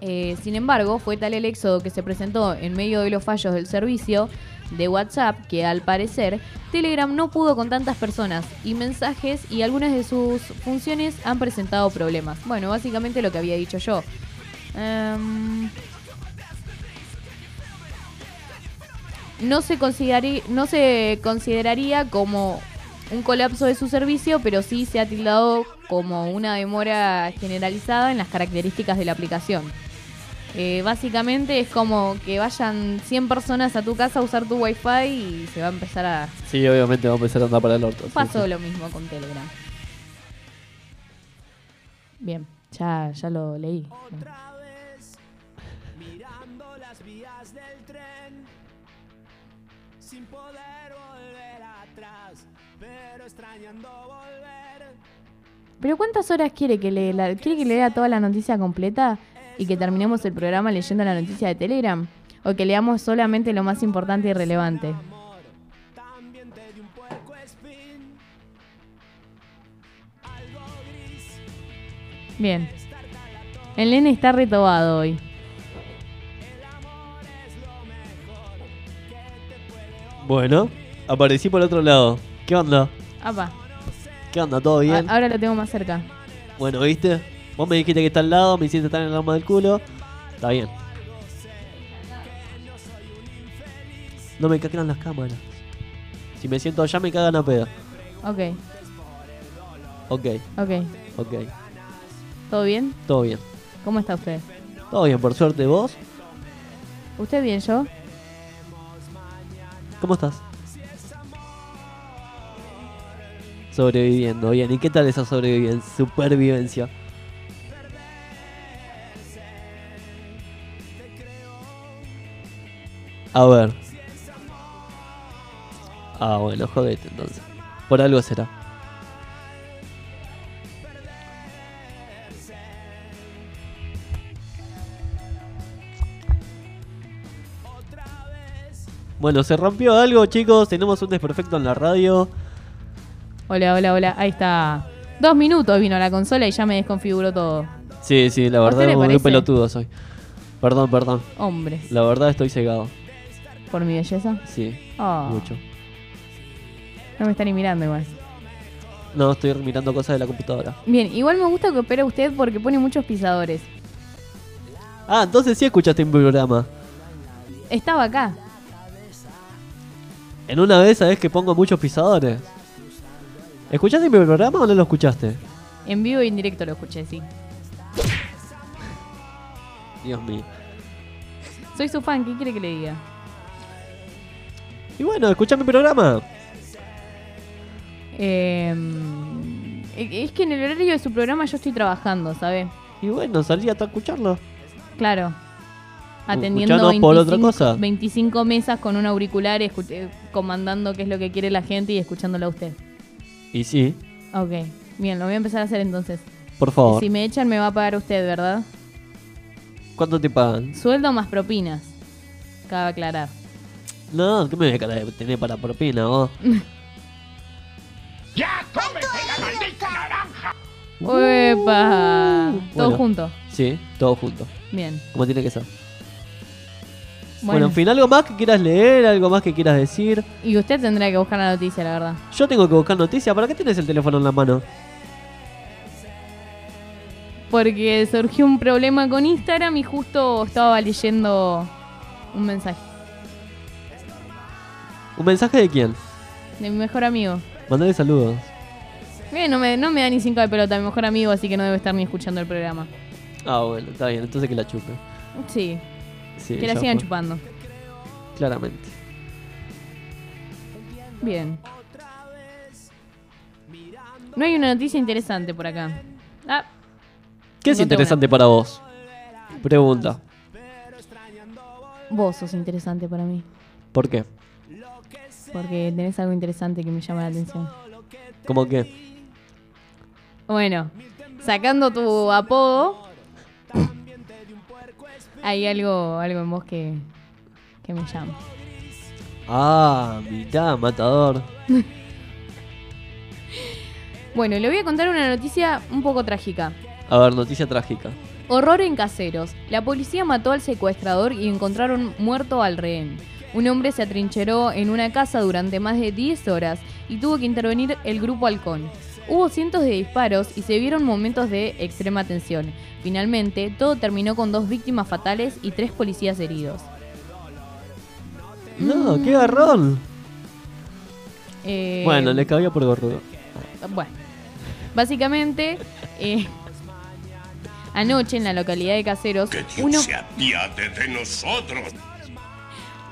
Speaker 3: Eh, sin embargo, fue tal el éxodo que se presentó en medio de los fallos del servicio de WhatsApp que al parecer Telegram no pudo con tantas personas y mensajes y algunas de sus funciones han presentado problemas. Bueno, básicamente lo que había dicho yo. Em, no, se no se consideraría como un colapso de su servicio, pero sí se ha tildado como una demora generalizada en las características de la aplicación. Eh, básicamente es como que vayan 100 personas a tu casa a usar tu wifi y se va a empezar a...
Speaker 4: Sí, obviamente va a empezar a andar para el orto.
Speaker 3: Pasó
Speaker 4: sí.
Speaker 3: lo mismo con Telegram. Bien. Ya, ya lo leí.
Speaker 11: Mirando las vías del tren, sin poder volver atrás, pero extrañando volver.
Speaker 3: ¿Pero cuántas horas quiere que lea? la- ¿Quiere que lea toda la noticia completa y que terminemos el programa leyendo la noticia de Telegram? ¿O que leamos solamente lo más importante y relevante? Bien. El nene está retobado hoy.
Speaker 4: Bueno, aparecí por otro lado. ¿Qué onda?
Speaker 3: Apa,
Speaker 4: ¿Qué onda? ¿Todo bien?
Speaker 3: a- ahora lo tengo más cerca.
Speaker 4: Bueno, ¿viste? Vos me dijiste que está al lado, me hiciste estar en el arma del culo. Está bien. No me cagan las cámaras. Si me siento allá me cagan a pedo.
Speaker 3: Ok,
Speaker 4: Ok,
Speaker 3: ok.
Speaker 4: ok.
Speaker 3: ¿Todo bien?
Speaker 4: Todo bien.
Speaker 3: ¿Cómo está usted?
Speaker 4: Todo bien, por suerte. ¿Vos?
Speaker 3: ¿Usted bien, yo?
Speaker 4: ¿Cómo estás? Sobreviviendo, bien. ¿Y qué tal esa sobrevivencia? Supervivencia. A ver. Ah, bueno, jodete entonces. Por algo será. Bueno, se rompió algo, chicos. Tenemos un desperfecto en la radio.
Speaker 3: Hola, hola, hola. Ahí está. Dos minutos vino la consola y ya me desconfiguró todo.
Speaker 4: Sí, sí, la
Speaker 3: ¿A
Speaker 4: verdad muy pelotudo soy. Perdón, perdón.
Speaker 3: Hombre,
Speaker 4: La verdad estoy cegado.
Speaker 3: Por mi belleza.
Speaker 4: Sí,
Speaker 3: Oh,
Speaker 4: mucho.
Speaker 3: No me está ni mirando igual.
Speaker 4: No, estoy mirando cosas de la computadora.
Speaker 3: Bien, igual me gusta que opere usted porque pone muchos pisadores.
Speaker 4: Ah, entonces sí escuchaste mi programa.
Speaker 3: Estaba acá.
Speaker 4: En una vez sabés que pongo muchos pisadores. ¿Escuchaste mi programa o no lo escuchaste?
Speaker 3: En vivo y en directo lo escuché, sí.
Speaker 4: Dios mío.
Speaker 3: Soy su fan, ¿qué quiere que le diga?
Speaker 4: Y bueno, escuchá mi programa.
Speaker 3: Eh, es que en el horario de su programa yo estoy trabajando, ¿sabe?
Speaker 4: Y bueno, salí hasta escucharlo.
Speaker 3: Claro. Atendiendo
Speaker 4: Escuchanos por otra cosa.
Speaker 3: 25 mesas con un auricular, eh, comandando qué es lo que quiere la gente y escuchándolo a usted.
Speaker 4: Y sí,
Speaker 3: Ok, bien, lo voy a empezar a hacer entonces.
Speaker 4: por favor.
Speaker 3: Si me echan me va a pagar usted, ¿verdad?
Speaker 4: ¿Cuánto te pagan?
Speaker 3: Sueldo más propinas. Cabe aclarar.
Speaker 4: No, ¿qué me voy a tener para propina vos?
Speaker 3: ¡Uepa! Todo
Speaker 4: Bueno.
Speaker 3: junto.
Speaker 4: Sí, todo junto.
Speaker 3: Bien.
Speaker 4: Como tiene que ser. Bueno,
Speaker 3: Bueno,
Speaker 4: en fin, algo más que quieras leer, algo más que quieras decir.
Speaker 3: y usted tendrá que buscar la noticia, la verdad.
Speaker 4: Yo tengo que buscar noticias. ¿Para qué tienes el teléfono en la mano?
Speaker 3: Porque surgió un problema con Instagram y justo estaba leyendo un mensaje
Speaker 4: ¿Un mensaje de quién?
Speaker 3: de mi mejor amigo.
Speaker 4: Mandale saludos.
Speaker 3: Eh, no, me, no me da ni cinco de pelota, mi mejor amigo, así que no debe estar ni escuchando el programa.
Speaker 4: Ah, bueno, está bien. Entonces que la chupe.
Speaker 3: Sí,
Speaker 4: Sí,
Speaker 3: que la sigan
Speaker 4: fue.
Speaker 3: chupando.
Speaker 4: Claramente.
Speaker 3: Bien. No hay una noticia interesante por acá. Ah,
Speaker 4: ¿Qué es interesante para vos? Pregunta.
Speaker 3: vos sos interesante para mí.
Speaker 4: ¿Por qué?
Speaker 3: Porque tenés algo interesante que me llama la atención.
Speaker 4: ¿Cómo qué?
Speaker 3: Bueno, sacando tu apodo, hay algo, algo en vos que, que me llama.
Speaker 4: Ah, mirá, matador.
Speaker 3: Bueno, le voy a contar una noticia un poco trágica.
Speaker 4: A ver, noticia trágica.
Speaker 3: Horror en caseros. La policía mató al secuestrador y encontraron muerto al rehén. Un hombre se atrincheró en una casa durante más de 10 horas y tuvo que intervenir el grupo Halcón. Hubo cientos de disparos y se vieron momentos de extrema tensión. Finalmente, todo terminó con dos víctimas fatales y tres policías heridos.
Speaker 4: No, qué garrón.
Speaker 3: Eh,
Speaker 4: Bueno, le cabía por gorrudo.
Speaker 3: Bueno, básicamente, eh, anoche en la localidad de Caseros, uno,
Speaker 12: se apiade de nosotros.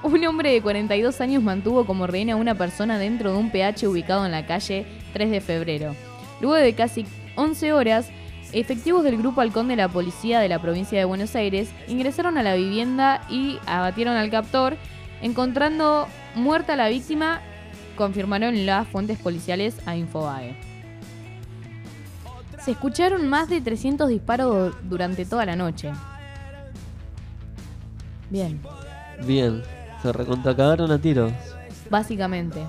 Speaker 3: Un hombre de 42 años mantuvo como rehén a una persona dentro de un PH ubicado en la calle 3 de febrero. Luego de casi 11 horas, efectivos del Grupo Halcón de la Policía de la provincia de Buenos Aires ingresaron a la vivienda y abatieron al captor, encontrando muerta a la víctima, confirmaron las fuentes policiales a Infobae. Se escucharon más de 300 disparos durante toda la noche. Bien,
Speaker 4: Bien, se recontracagaron a tiros.
Speaker 3: básicamente.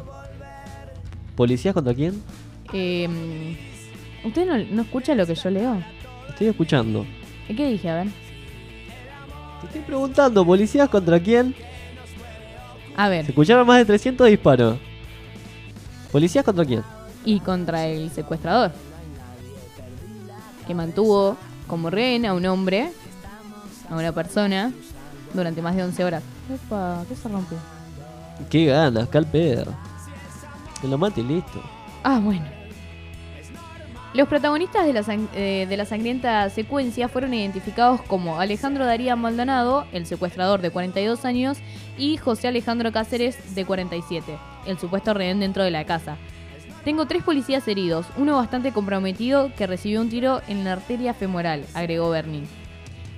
Speaker 4: ¿Policías contra quién?
Speaker 3: Eh, ¿Usted no, no escucha lo que yo leo?
Speaker 4: Estoy escuchando.
Speaker 3: ¿Qué dije? A ver.
Speaker 4: Te estoy preguntando, ¿policías contra quién?
Speaker 3: A ver.
Speaker 4: Se escucharon más de 300 disparos. ¿Policías contra quién?
Speaker 3: y contra el secuestrador, que mantuvo como rehén a un hombre, a una persona, durante más de 11 horas. Epa, ¿qué se rompió?
Speaker 4: Qué ganas, Calpeder. Que lo mate y listo.
Speaker 3: Ah, bueno. Los protagonistas de la, eh, de la sangrienta secuencia fueron identificados como Alejandro Daría Maldonado, el secuestrador de 42 años, y José Alejandro Cáceres, de 47, el supuesto rehén dentro de la casa. Tengo tres policías heridos, uno bastante comprometido que recibió un tiro en la arteria femoral, agregó Berni.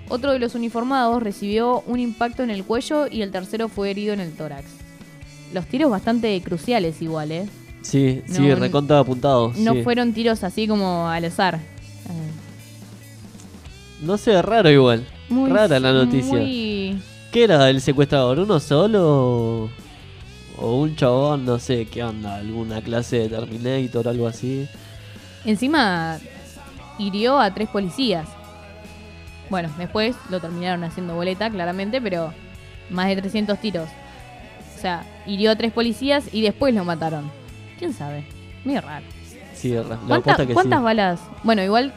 Speaker 3: Otro de los uniformados recibió un impacto en el cuello y el tercero fue herido en el tórax. Los tiros bastante cruciales igual, ¿eh?
Speaker 4: Sí, sí, recontra apuntados.
Speaker 3: No
Speaker 4: sí.
Speaker 3: fueron tiros así como al azar.
Speaker 4: No sé, raro igual.
Speaker 3: Muy-
Speaker 4: Rara la noticia.
Speaker 3: muy-
Speaker 4: ¿Qué era el secuestrador? ¿Uno solo? ¿O un chabón? No sé, ¿qué onda? ¿Alguna clase de Terminator o algo así?
Speaker 3: Encima hirió a tres policías. Bueno, después lo terminaron haciendo boleta, claramente, pero más de 300 tiros. O sea, hirió a tres policías y después lo mataron. ¿Quién sabe? Muy raro.
Speaker 4: Sí, la la
Speaker 3: ¿Cuánta-
Speaker 4: aposta que
Speaker 3: ¿Cuántas
Speaker 4: sí.
Speaker 3: balas? Bueno, igual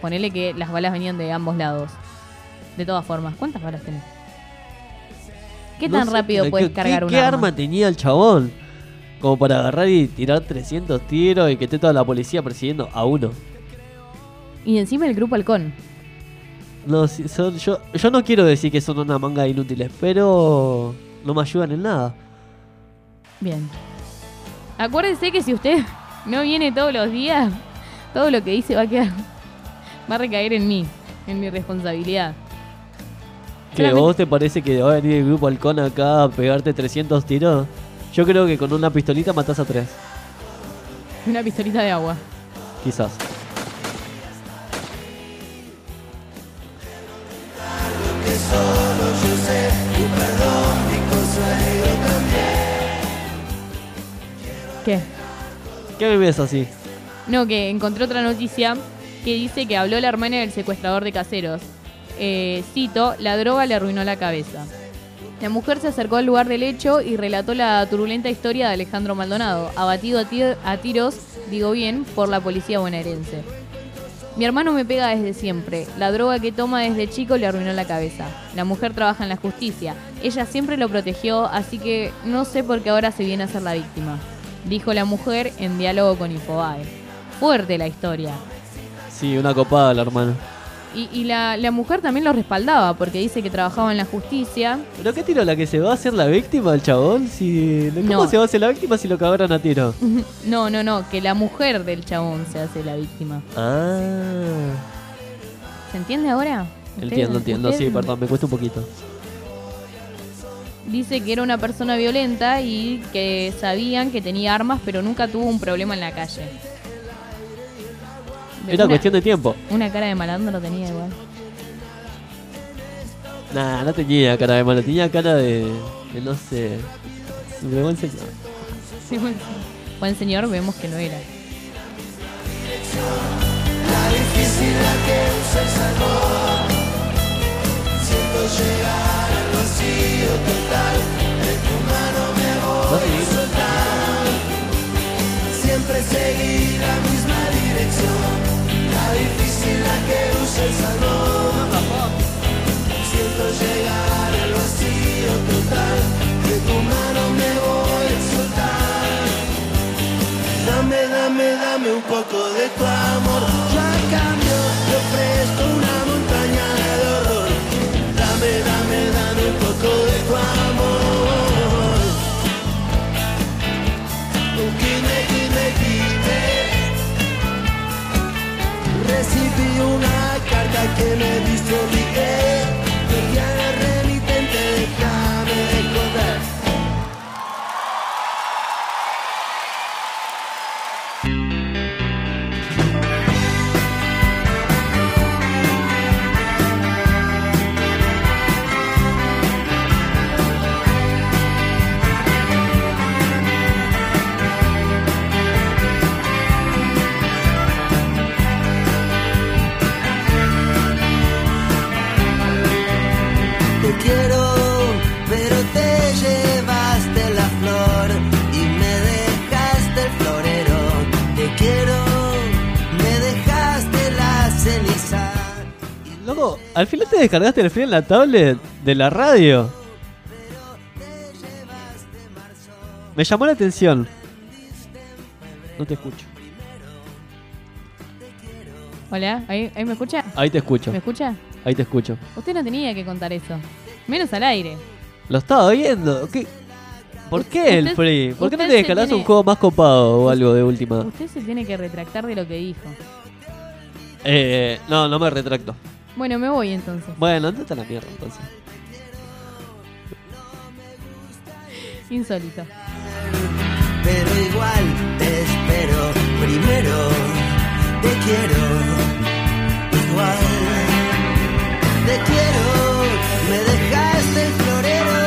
Speaker 3: ponele que las balas venían de ambos lados. De todas formas, ¿cuántas balas tenés? ¿Qué
Speaker 4: No
Speaker 3: tan
Speaker 4: sé,
Speaker 3: rápido
Speaker 4: ¿qué-
Speaker 3: puedes
Speaker 4: qué-
Speaker 3: cargar un
Speaker 4: ¿Qué
Speaker 3: arma?
Speaker 4: arma tenía el chabón? Como para agarrar y tirar 300 tiros y que esté toda la policía persiguiendo a uno.
Speaker 3: Y encima el grupo halcón.
Speaker 4: No, son, yo, yo no quiero decir que son una manga de inútiles, pero no me ayudan en nada.
Speaker 3: Bien. Acuérdense que si usted no viene todos los días, todo lo que dice va a quedar. Va a recaer en mí, en mi responsabilidad.
Speaker 4: ¿Qué,
Speaker 3: Solamente-
Speaker 4: vos te parece que va a venir el grupo halcón acá a pegarte 300 tiros? Yo creo que con una pistolita matás a tres,
Speaker 3: Una pistolita de agua.
Speaker 4: quizás.
Speaker 3: ¿Qué?
Speaker 4: ¿Qué me ves así?
Speaker 3: No, que encontré otra noticia que dice que habló la hermana del secuestrador de caseros. Eh, cito, la droga le arruinó la cabeza. La mujer se acercó al lugar del hecho y relató la turbulenta historia de Alejandro Maldonado, abatido a, ti- a tiros, digo bien, por la policía bonaerense. Mi hermano me pega desde siempre. La droga que toma desde chico le arruinó la cabeza. La mujer trabaja en la justicia. Ella siempre lo protegió, así que no sé por qué ahora se viene a ser la víctima. Dijo la mujer en diálogo con Infobae. Fuerte la historia.
Speaker 4: Sí, una copada la hermana.
Speaker 3: Y, y la, la mujer también lo respaldaba porque dice que trabajaba en la justicia.
Speaker 4: ¿Pero qué tiro la que se va a hacer la víctima el chabón? Si... ¿Cómo
Speaker 3: No.
Speaker 4: se va a hacer la víctima si lo cagaron a tiro?
Speaker 3: No, no, no, que la mujer del chabón se hace la víctima.
Speaker 4: Ah.
Speaker 3: ¿Se entiende ahora? ¿Usted-
Speaker 4: Entiendo, entiendo. Sí, perdón, me cuesta un poquito.
Speaker 3: Dice que era una persona violenta y que sabían que tenía armas, pero nunca tuvo un problema en la calle.
Speaker 4: Era
Speaker 3: Una-
Speaker 4: cuestión de tiempo.
Speaker 3: Una cara de malandro tenía igual.
Speaker 4: Nah, no tenía cara de malo, tenía cara de. de no sé. De buen señor.
Speaker 3: Sí, buen, buen señor, vemos que no era.
Speaker 13: La difícil la que usa el salvó. Siento llegar al vacío total. De tu mano me voy a soltar. Siempre seguir la misma dirección. Difícil la que usa el salvó. Siento llegar al vacío total. De tu mano me voy a soltar. Dame, dame, dame un poco de tu amor. una carta que me
Speaker 4: Loco, al final te descargaste el free en la tablet de la radio. Me llamó la atención. No te escucho.
Speaker 3: Hola, ¿ahí, ahí me escucha?
Speaker 4: Ahí te escucho.
Speaker 3: ¿Me escucha?
Speaker 4: Ahí te escucho.
Speaker 3: Usted no tenía que contar eso. Menos al aire.
Speaker 4: Lo estaba viendo. ¿Qué? ¿Por qué el free? ¿Por qué no te descargas
Speaker 3: tiene-
Speaker 4: un juego más copado o algo de última?
Speaker 3: Usted se tiene que retractar de lo que dijo.
Speaker 4: Eh, no, no me retracto.
Speaker 3: Bueno, me voy entonces.
Speaker 4: Bueno, andate a la mierda entonces.
Speaker 3: Insólito.
Speaker 13: pero igual te espero. Primero te quiero, igual te quiero. Me dejaste el florero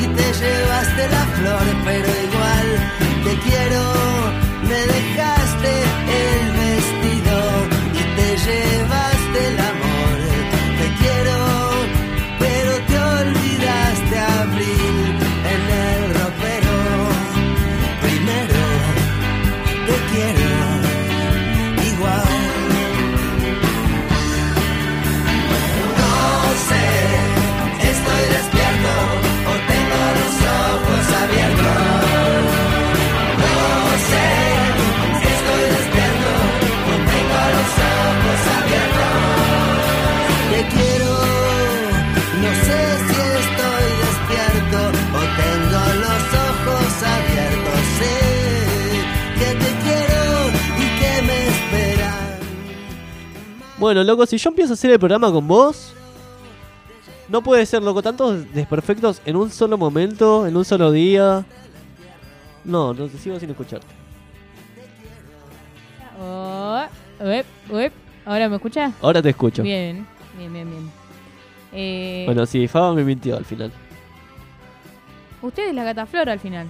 Speaker 13: y te llevaste la flor, pero igual te quiero. Me dejaste
Speaker 4: Bueno, loco, si yo empiezo a hacer el programa con vos, no puede ser, loco, tantos desperfectos en un solo momento, en un solo día. No, no te sigo sin escucharte.
Speaker 3: Oh, uep, uep. ¿Ahora me escucha?
Speaker 4: Ahora te escucho.
Speaker 3: Bien, bien, bien, bien. Eh,
Speaker 4: Bueno, sí, Faba me mintió al final.
Speaker 3: Usted es la gata flor al final.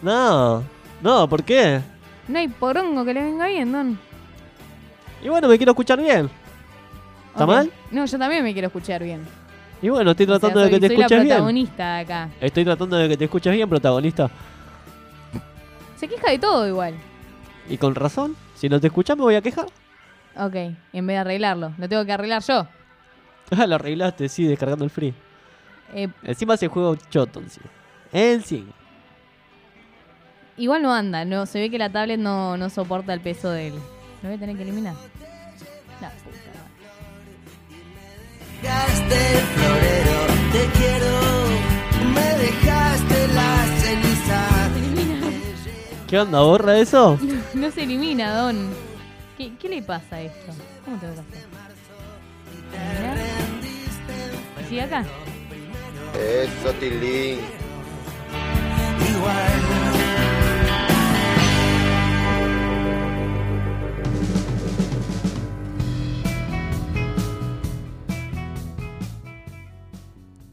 Speaker 4: No, no, ¿por qué?
Speaker 3: No hay porongo que le venga bien, Don.
Speaker 4: Y bueno, me quiero escuchar bien. ¿Está
Speaker 3: Ok.
Speaker 4: mal?
Speaker 3: No, yo también me quiero escuchar bien.
Speaker 4: Y bueno, estoy
Speaker 3: O sea,
Speaker 4: tratando
Speaker 3: soy,
Speaker 4: de que te
Speaker 3: soy la
Speaker 4: escuches bien.
Speaker 3: protagonista acá.
Speaker 4: Estoy tratando de que te escuches bien, protagonista.
Speaker 3: Se queja de todo igual.
Speaker 4: Y con razón, si no te escuchas me voy a quejar.
Speaker 3: Ok, en vez de arreglarlo. Lo tengo que arreglar yo.
Speaker 4: Ah, lo arreglaste, sí, descargando el free.
Speaker 3: Eh,
Speaker 4: Encima se juega un choto encima. Encima.
Speaker 3: igual no anda. No, se ve que la tablet no, no soporta el peso del... Lo voy a tener que eliminar. La puta madre.
Speaker 13: dejaste el florero, te quiero, me dejaste la ceniza.
Speaker 4: ¿Qué onda, borra eso?
Speaker 3: No se elimina, Don. ¿Qué, qué le pasa a esto? ¿Cómo tengo que hacer? ¿Sigue acá?
Speaker 14: Eso, Tilín.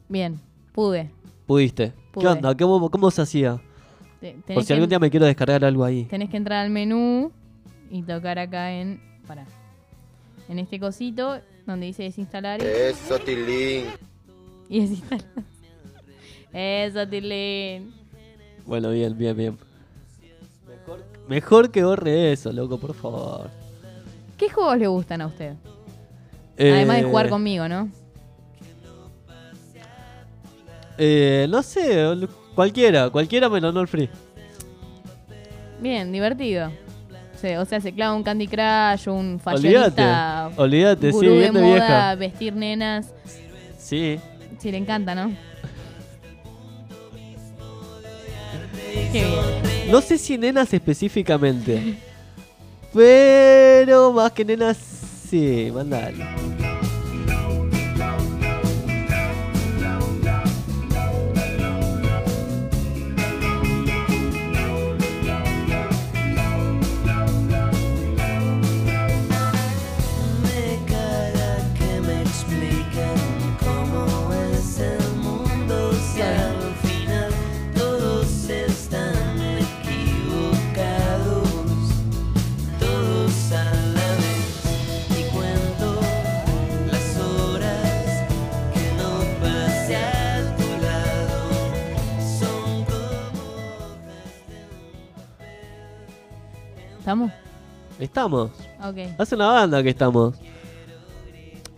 Speaker 3: Bien, pude.
Speaker 4: Pudiste.
Speaker 3: Pude.
Speaker 4: ¿Qué onda? ¿Cómo, cómo se hacía?
Speaker 3: Te-
Speaker 4: Por si
Speaker 3: que-
Speaker 4: algún día me quiero descargar algo ahí.
Speaker 3: Tenés que entrar al menú y tocar acá en. Pará. En este cosito donde dice desinstalar y,
Speaker 14: Eso, Tilín.
Speaker 3: y desinstalar. Eso, Tilín.
Speaker 4: Bueno, bien, bien, bien. Mejor, mejor que borre eso, loco, por favor.
Speaker 3: ¿Qué juegos le gustan a usted? Además de
Speaker 4: Eh,
Speaker 3: jugar conmigo, ¿no?
Speaker 4: Eh, no sé, cualquiera, cualquiera menos no el free.
Speaker 3: Bien, divertido. Sí, o sea, se clava un Candy Crush, un
Speaker 4: Olvídate,
Speaker 3: fashionista,
Speaker 4: olvídate, sí, bien de
Speaker 3: moda,
Speaker 4: vieja.
Speaker 3: vestir nenas.
Speaker 4: Sí.
Speaker 3: Sí, le encanta, ¿no? Qué bien.
Speaker 4: No sé si nenas específicamente. pero más que nenas, sí, mandale.
Speaker 3: ¿Estamos?
Speaker 4: Estamos.
Speaker 3: Ok.
Speaker 4: Hace una banda que estamos.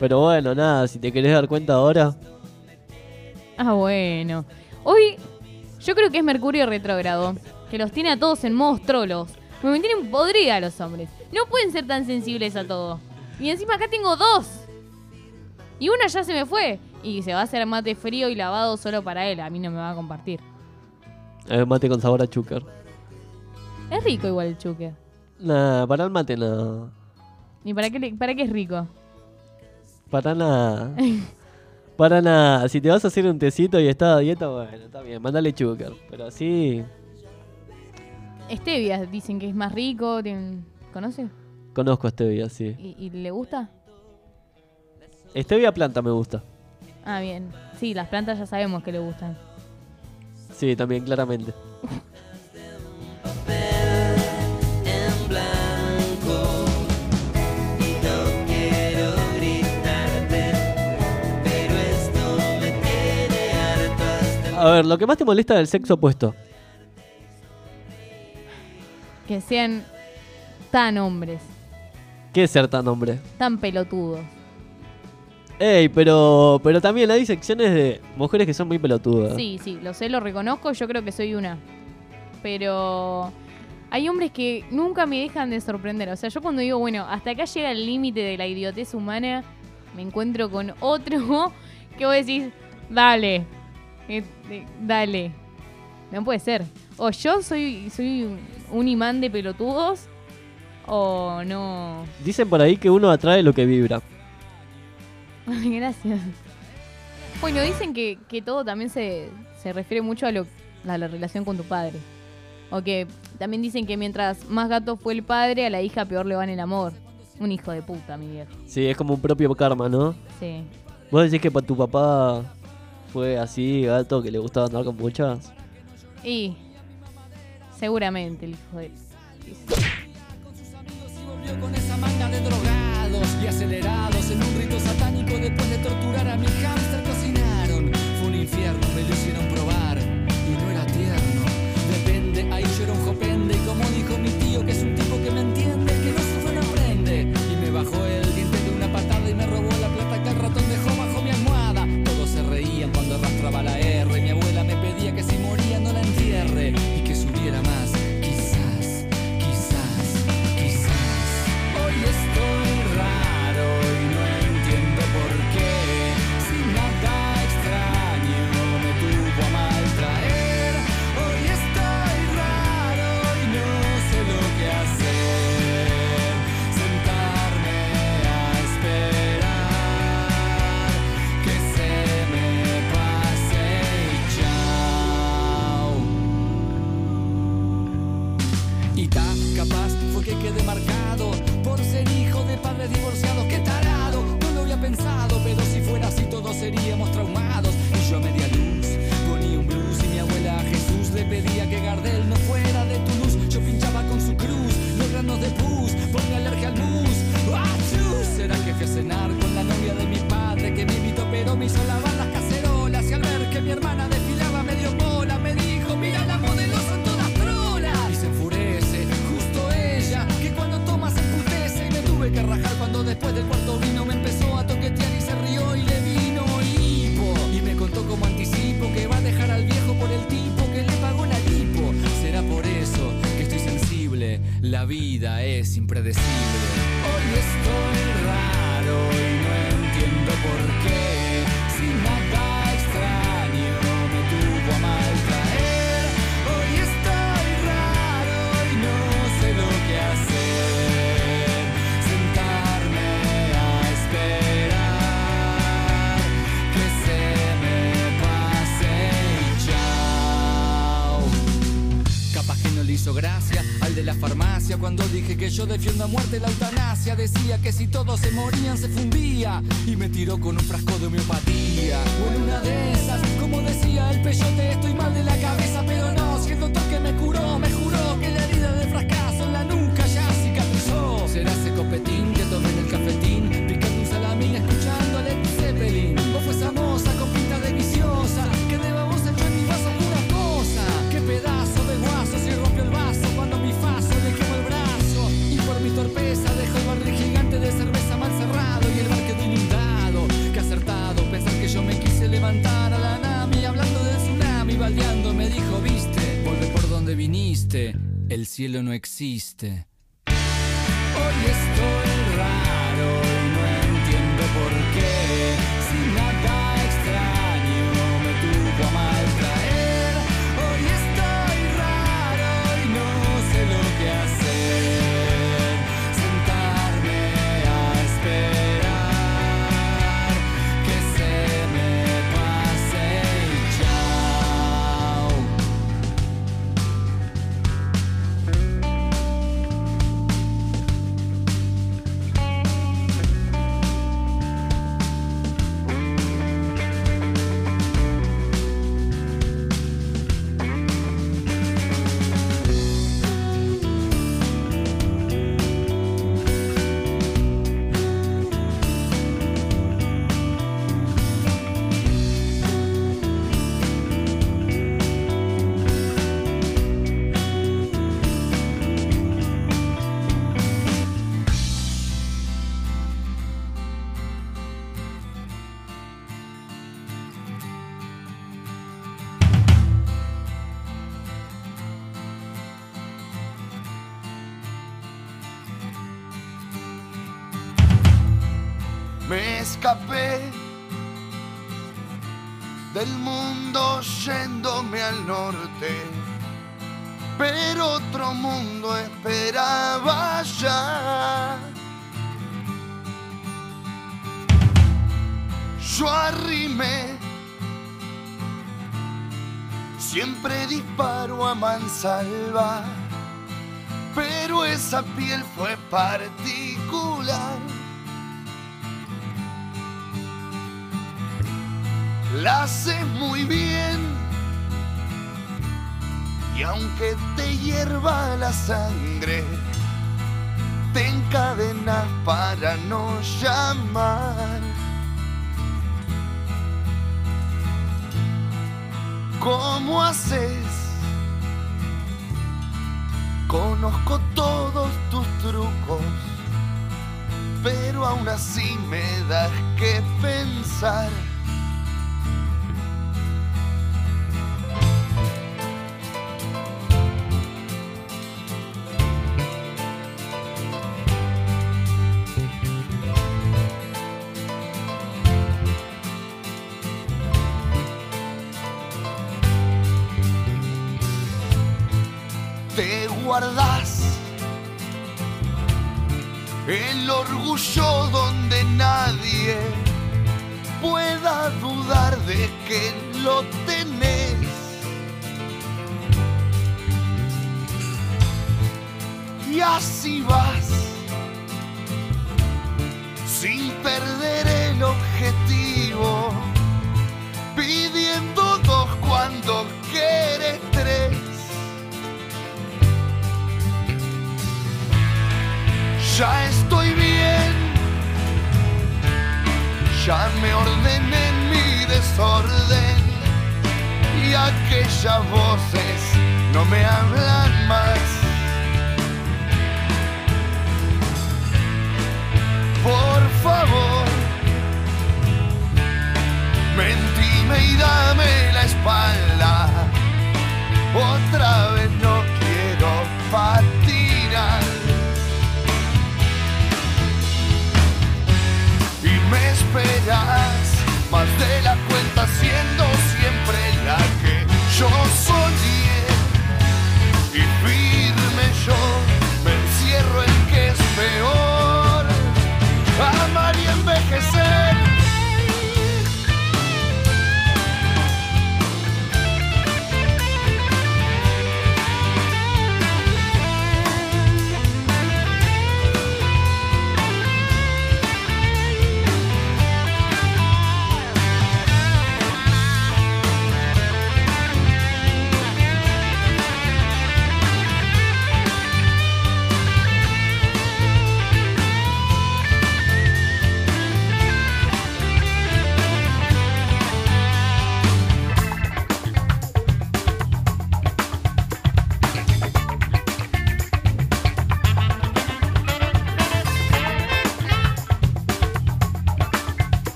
Speaker 4: Pero bueno, nada, si te querés dar cuenta ahora.
Speaker 3: Ah, bueno. Hoy yo creo que es Mercurio retrógrado, que los tiene a todos en modos trolos. Me tienen podrida a los hombres. No pueden ser tan sensibles a todo. Y encima acá tengo dos. Y una ya se me fue. Y se va a hacer mate frío y lavado solo para él. A mí no me va a compartir.
Speaker 4: Mate con sabor a chúcar.
Speaker 3: Es rico igual el chuque.
Speaker 4: Nah, para el mate no.
Speaker 3: ¿Y para qué, le- para qué es rico?
Speaker 4: Para nada. Para nada. Si te vas a hacer un tecito y estás a dieta, bueno, está bien, mándale chúcar. Pero así,
Speaker 3: Stevia dicen que es más rico. tienen- ¿Conoce?
Speaker 4: conozco a Stevia, sí.
Speaker 3: ¿Y, y le gusta?
Speaker 4: Stevia planta me gusta.
Speaker 3: Ah, bien. Sí, las plantas ya sabemos que le gustan.
Speaker 4: Sí, también, claramente. A ver, lo que más te molesta del sexo opuesto.
Speaker 3: Que sean tan hombres,
Speaker 4: ¿Qué es ser tan hombre?
Speaker 3: tan pelotudos.
Speaker 4: Ey, pero, pero también hay secciones de mujeres que son muy pelotudas.
Speaker 3: Sí, sí, lo sé, lo reconozco, yo creo que soy una. Pero hay hombres que nunca me dejan de sorprender. O sea, yo cuando digo, bueno, hasta acá llega el límite de la idiotez humana, me encuentro con otro que vos decís, dale, eh, eh, dale. No puede ser. O yo soy, soy un- un imán de pelotudos, o no.
Speaker 4: Dicen por ahí que uno atrae lo que vibra.
Speaker 3: Gracias. Bueno, dicen que, que todo también se, se refiere mucho a, lo, a la relación con tu padre. O que también dicen que mientras más gato fue el padre, a la hija peor le va en el amor. Un hijo de puta, mi viejo.
Speaker 4: Sí, es como un propio karma, ¿no?
Speaker 3: Sí.
Speaker 4: ¿Vos decís que pa- tu papá fue así, gato, que le gustaba andar con muchas?
Speaker 3: Y seguramente el hijo de...
Speaker 11: volvió con esa manga de drogados vida es impredecible. Hoy estoy raro y no entiendo por qué. Si nada extraño me tuvo a mal traer. Hoy estoy raro y no sé lo que hacer. Sentarme a esperar que se me pase chao. Capaz que no le hizo gracia al de la farmacia cuando dije que yo defiendo a muerte la eutanasia. Decía que si todos se morían se fundía y me tiró con un frasco de homeopatía. O en una de esas, como decía el peyote, estoy mal de la cabeza, pero no. Si el doctor que me curó me juró que la herida de fracaso en la nuca ya cicatrizó. Será ese copetín que tomé en el cafetín, levantar a la Nami hablando del tsunami, baldeando me dijo, viste, vuelve por donde viniste, el cielo no existe. Hoy estoy raro y no entiendo por qué,
Speaker 12: mansalva, pero esa piel fue particular. la haces muy bien. Y aunque te hierva la sangre, te encadenas para no llamar. ¿Cómo haces? Conozco todos tus trucos, pero aún así me das que pensar. Así vas, sin perder el objetivo, pidiendo dos cuando quieres tres. Ya estoy bien, ya me ordené en mi desorden y aquellas voces no me hablan más. Por favor, mentime y dame la espalda. Otra vez no quiero patinar. y me esperas más de la cuenta siendo siempre la que yo soñé y firme yo me encierro en que es peor envejecer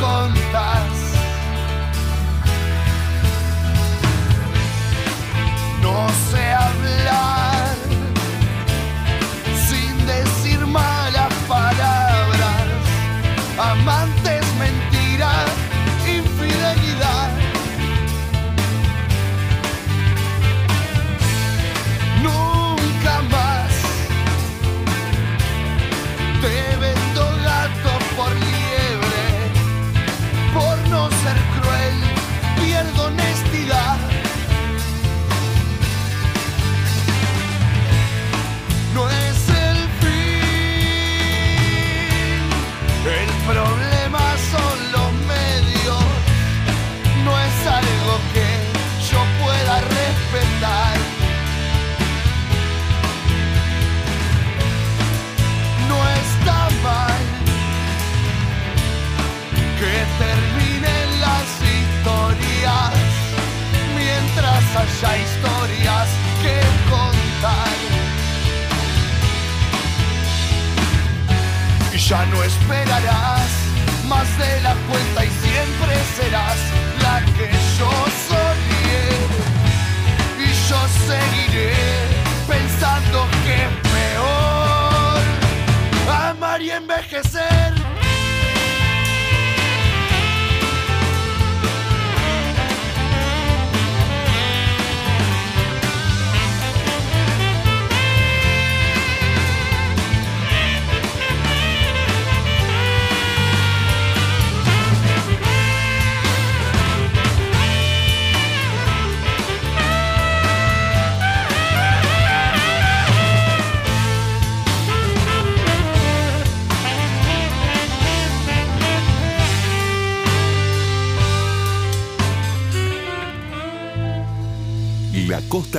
Speaker 12: contas.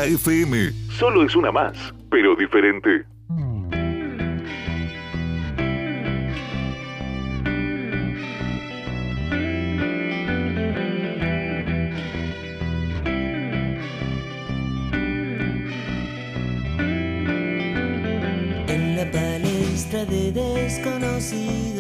Speaker 9: FM. Solo es una más, pero diferente.
Speaker 15: En la palestra de desconocidos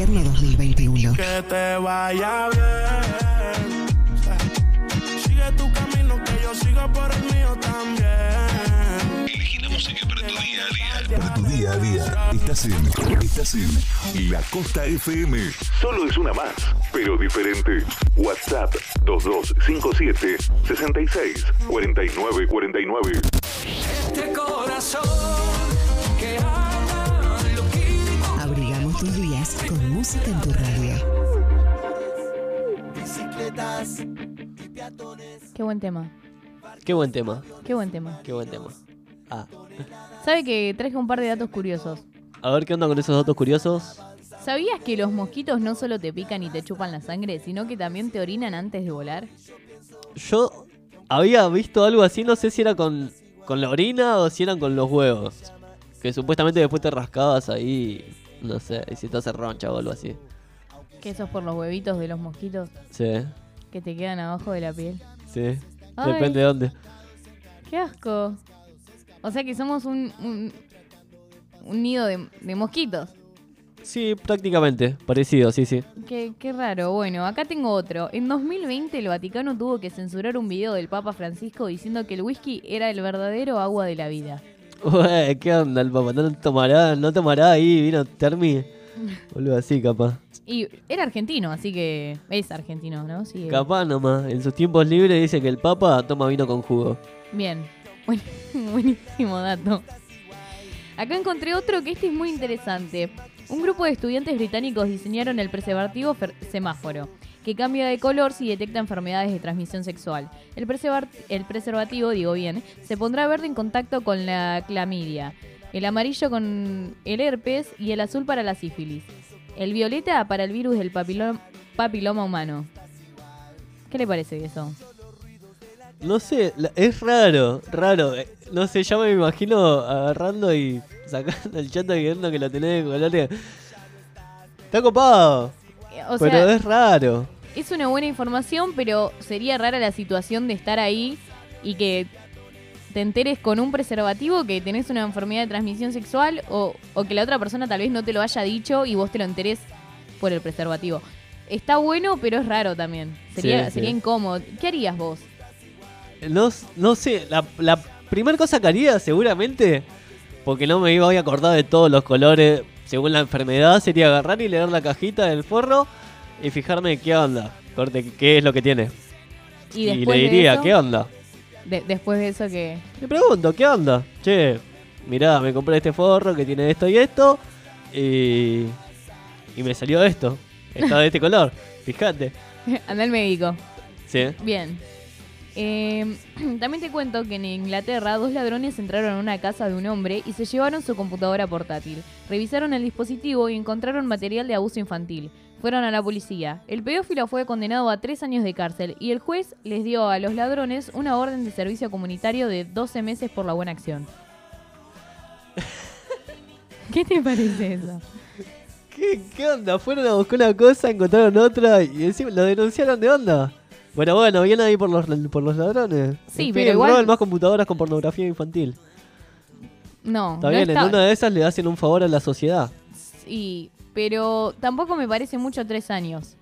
Speaker 16: invierno 2021.
Speaker 11: Que te vaya bien. Sigue tu camino, que yo siga por el mío también.
Speaker 9: Elegí la música para tu día a día. Para tu día a día. Estás en, estás en La Costa FM. Solo es una más, pero diferente. WhatsApp 2257 66 49 49.
Speaker 11: Este corazón que ama
Speaker 16: música en tu radio.
Speaker 15: Bicicletas y peatones.
Speaker 3: Qué buen tema.
Speaker 4: Qué buen tema.
Speaker 3: Qué buen tema.
Speaker 4: Qué buen tema. Ah.
Speaker 3: ¿Sabe que traje un par de datos curiosos?
Speaker 4: A ver qué onda con esos datos curiosos.
Speaker 3: ¿Sabías que los mosquitos no solo te pican y te chupan la sangre, sino que también te orinan antes de volar?
Speaker 4: Yo había visto algo así, no sé si era con, con la orina o si eran con los huevos. Que supuestamente después te rascabas ahí, no sé, y si te hace roncha o algo así.
Speaker 3: Que eso es por los huevitos de los mosquitos
Speaker 4: Sí,
Speaker 3: que te quedan abajo de la piel.
Speaker 4: sí.
Speaker 3: Ay.
Speaker 4: Depende de dónde.
Speaker 3: ¡Qué asco! O sea que somos un, un, un nido de, de mosquitos.
Speaker 4: Sí, prácticamente, parecido, sí, sí.
Speaker 3: Qué, qué raro. Bueno, acá tengo otro. En 2020 el Vaticano tuvo que censurar un video del Papa Francisco diciendo que el whisky era el verdadero agua de la vida.
Speaker 4: Ué, ¿qué onda el papá? ¿No tomará, no tomará ahí vino Termi? Boludo así, capaz.
Speaker 3: Y era argentino, así que es argentino, ¿no? Sí.
Speaker 4: Capaz nomás. En sus tiempos libres dice que el papa toma vino con jugo.
Speaker 3: Bien. Buen- buenísimo dato. Acá encontré otro que este es muy interesante. Un grupo de estudiantes británicos diseñaron el preservativo semáforo, que cambia de color si detecta enfermedades de transmisión sexual. El, el preservativo, digo bien, se pondrá verde en contacto con la clamidia, el amarillo con el herpes y el azul para la sífilis. El violeta para el virus del papilo- papiloma humano. ¿Qué le parece eso?
Speaker 4: No sé, es raro, raro. eh, No sé, ya me imagino agarrando y sacando el chato y viendo que lo tenés de colores. Está copado.
Speaker 3: O
Speaker 4: pero es raro.
Speaker 3: es una buena información, pero sería rara la situación de estar ahí y que te enteres con un preservativo que tenés una enfermedad de transmisión sexual o, o que la otra persona tal vez no te lo haya dicho y vos te lo enteres por el preservativo. Está bueno, pero es raro también. Sería,
Speaker 4: Sí,
Speaker 3: sería
Speaker 4: sí.
Speaker 3: incómodo. ¿Qué harías vos?
Speaker 4: No, no sé, la, la primera cosa que haría seguramente, porque no me iba a acordar de todos los colores según la enfermedad, sería agarrar y leer la cajita del forro y fijarme qué onda, corte, qué es lo que tiene.
Speaker 3: Y
Speaker 4: le diría,
Speaker 3: eso-
Speaker 4: ¿qué onda?
Speaker 3: De- después de eso que...
Speaker 4: Le pregunto, ¿qué onda? Che, mirá, me compré este forro que tiene esto y esto y, y me salió esto. Está de este color, fíjate.
Speaker 3: Anda al médico.
Speaker 4: Sí.
Speaker 3: Bien. Eh, también te cuento que en Inglaterra dos ladrones entraron a una casa de un hombre y se llevaron su computadora portátil. Revisaron el dispositivo y encontraron material de abuso infantil. Fueron a la policía. El pedófilo fue condenado a tres años de cárcel y el juez les dio a los ladrones una orden de servicio comunitario de 12 meses por la buena acción. ¿Qué te parece eso?
Speaker 4: ¿Qué, ¿Qué onda? Fueron a buscar una cosa, encontraron otra y encima lo denunciaron de onda. Bueno, bueno, bien ahí por los, por los ladrones.
Speaker 3: Sí,
Speaker 4: En
Speaker 3: pero
Speaker 4: fin,
Speaker 3: igual-
Speaker 4: roban más computadoras con pornografía infantil.
Speaker 3: No,
Speaker 4: Está
Speaker 3: no
Speaker 4: bien,
Speaker 3: está-
Speaker 4: en una de esas le hacen un favor a la sociedad.
Speaker 3: Sí, pero tampoco me parece mucho tres años.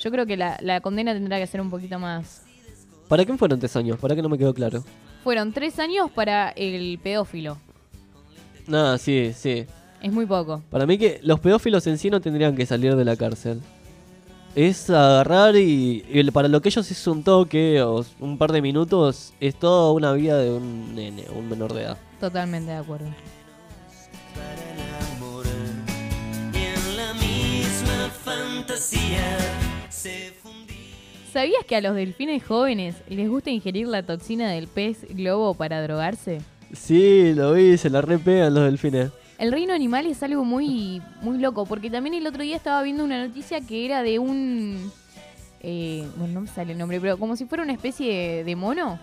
Speaker 3: Yo creo que la, la condena tendrá que ser un poquito más.
Speaker 4: ¿Para quién fueron tres años? ¿Para que no me quedó claro?
Speaker 3: Fueron tres años para el pedófilo.
Speaker 4: Nada, sí, sí.
Speaker 3: Es muy poco.
Speaker 4: Para mí que los pedófilos en sí no tendrían que salir de la cárcel. Es agarrar y, para lo que ellos es un toque o un par de minutos, es toda una vida de un nene, un menor de edad.
Speaker 3: Totalmente de acuerdo. ¿Sabías que a los delfines jóvenes les gusta ingerir la toxina del pez globo para drogarse?
Speaker 4: Sí, lo vi, se la repegan los delfines.
Speaker 3: El reino animal es algo muy, muy loco, porque también el otro día estaba viendo una noticia que era de un... eh, bueno, no me sale el nombre, pero como si fuera una especie de, de mono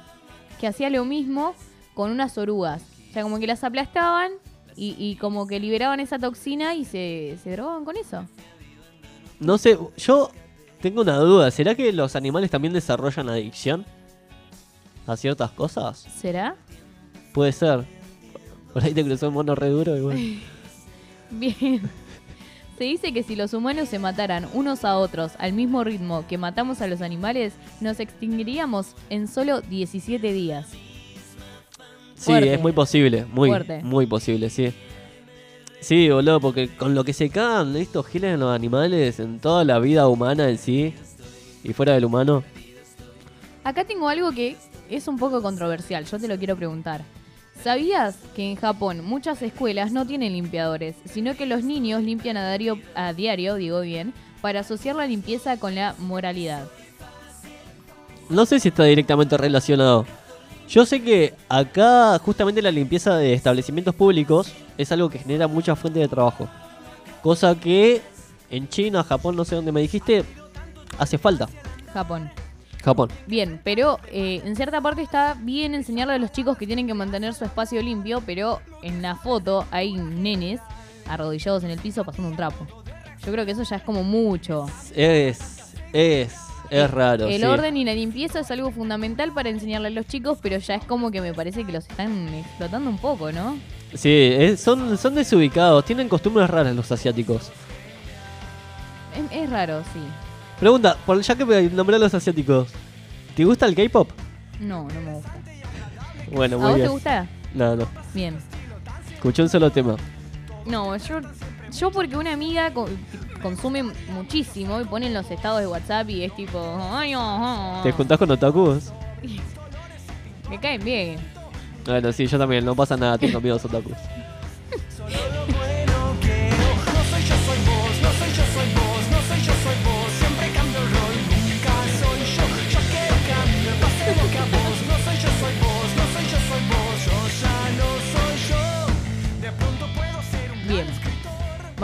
Speaker 3: que hacía lo mismo con unas orugas. O sea, como que las aplastaban y, y como que liberaban esa toxina y se, se drogaban con eso.
Speaker 4: No sé, yo tengo una duda. ¿Será que los animales también desarrollan adicción a ciertas cosas?
Speaker 3: ¿Será?
Speaker 4: Puede ser. Por ahí te cruzó un mono re duro y bueno.
Speaker 3: Bien. Se dice que si los humanos se mataran unos a otros al mismo ritmo que matamos a los animales, nos extinguiríamos en solo 17 días.
Speaker 4: Sí,
Speaker 3: Fuerte.
Speaker 4: es muy posible. Muy,
Speaker 3: Fuerte.
Speaker 4: muy posible, sí. Sí, boludo, porque con lo que se cagan estos giles en los animales, en toda la vida humana en sí, y fuera del humano.
Speaker 3: Acá tengo algo que es un poco controversial, yo te lo quiero preguntar. ¿Sabías que en Japón muchas escuelas no tienen limpiadores, sino que los niños limpian a diario, a diario, digo bien, para asociar la limpieza con la moralidad?
Speaker 4: No sé si está directamente relacionado. Yo sé que acá justamente la limpieza de establecimientos públicos es algo que genera mucha fuente de trabajo. Cosa que en China, Japón, no sé dónde me dijiste, hace falta.
Speaker 3: Japón.
Speaker 4: Japón.
Speaker 3: Bien, pero eh, en cierta parte está bien enseñarle a los chicos que tienen que mantener su espacio limpio, pero en la foto hay nenes arrodillados en el piso pasando un trapo. Yo creo que eso ya es como mucho.
Speaker 4: Es, es, es raro.
Speaker 3: El
Speaker 4: sí.
Speaker 3: orden y la limpieza es algo fundamental para enseñarle a los chicos, pero ya es como que me parece que los están explotando un poco, ¿no?
Speaker 4: Sí, es- son, son desubicados, tienen costumbres raras los asiáticos.
Speaker 3: Es, es raro, sí.
Speaker 4: Pregunta, por ya que me nombré a los asiáticos, ¿te gusta el K-pop?
Speaker 3: No, no me gusta.
Speaker 4: Bueno,
Speaker 3: ¿A
Speaker 4: muy
Speaker 3: vos
Speaker 4: bien.
Speaker 3: te gusta?
Speaker 4: No, no.
Speaker 3: Bien.
Speaker 4: Escuché un solo tema.
Speaker 3: No, yo, yo porque una amiga co- consume muchísimo y pone en los estados de WhatsApp y es tipo, ay, ajá".
Speaker 4: ¿Te juntás con otakus?
Speaker 3: Me caen bien.
Speaker 4: Bueno, sí, yo también, no pasa nada, tengo amigos otakus.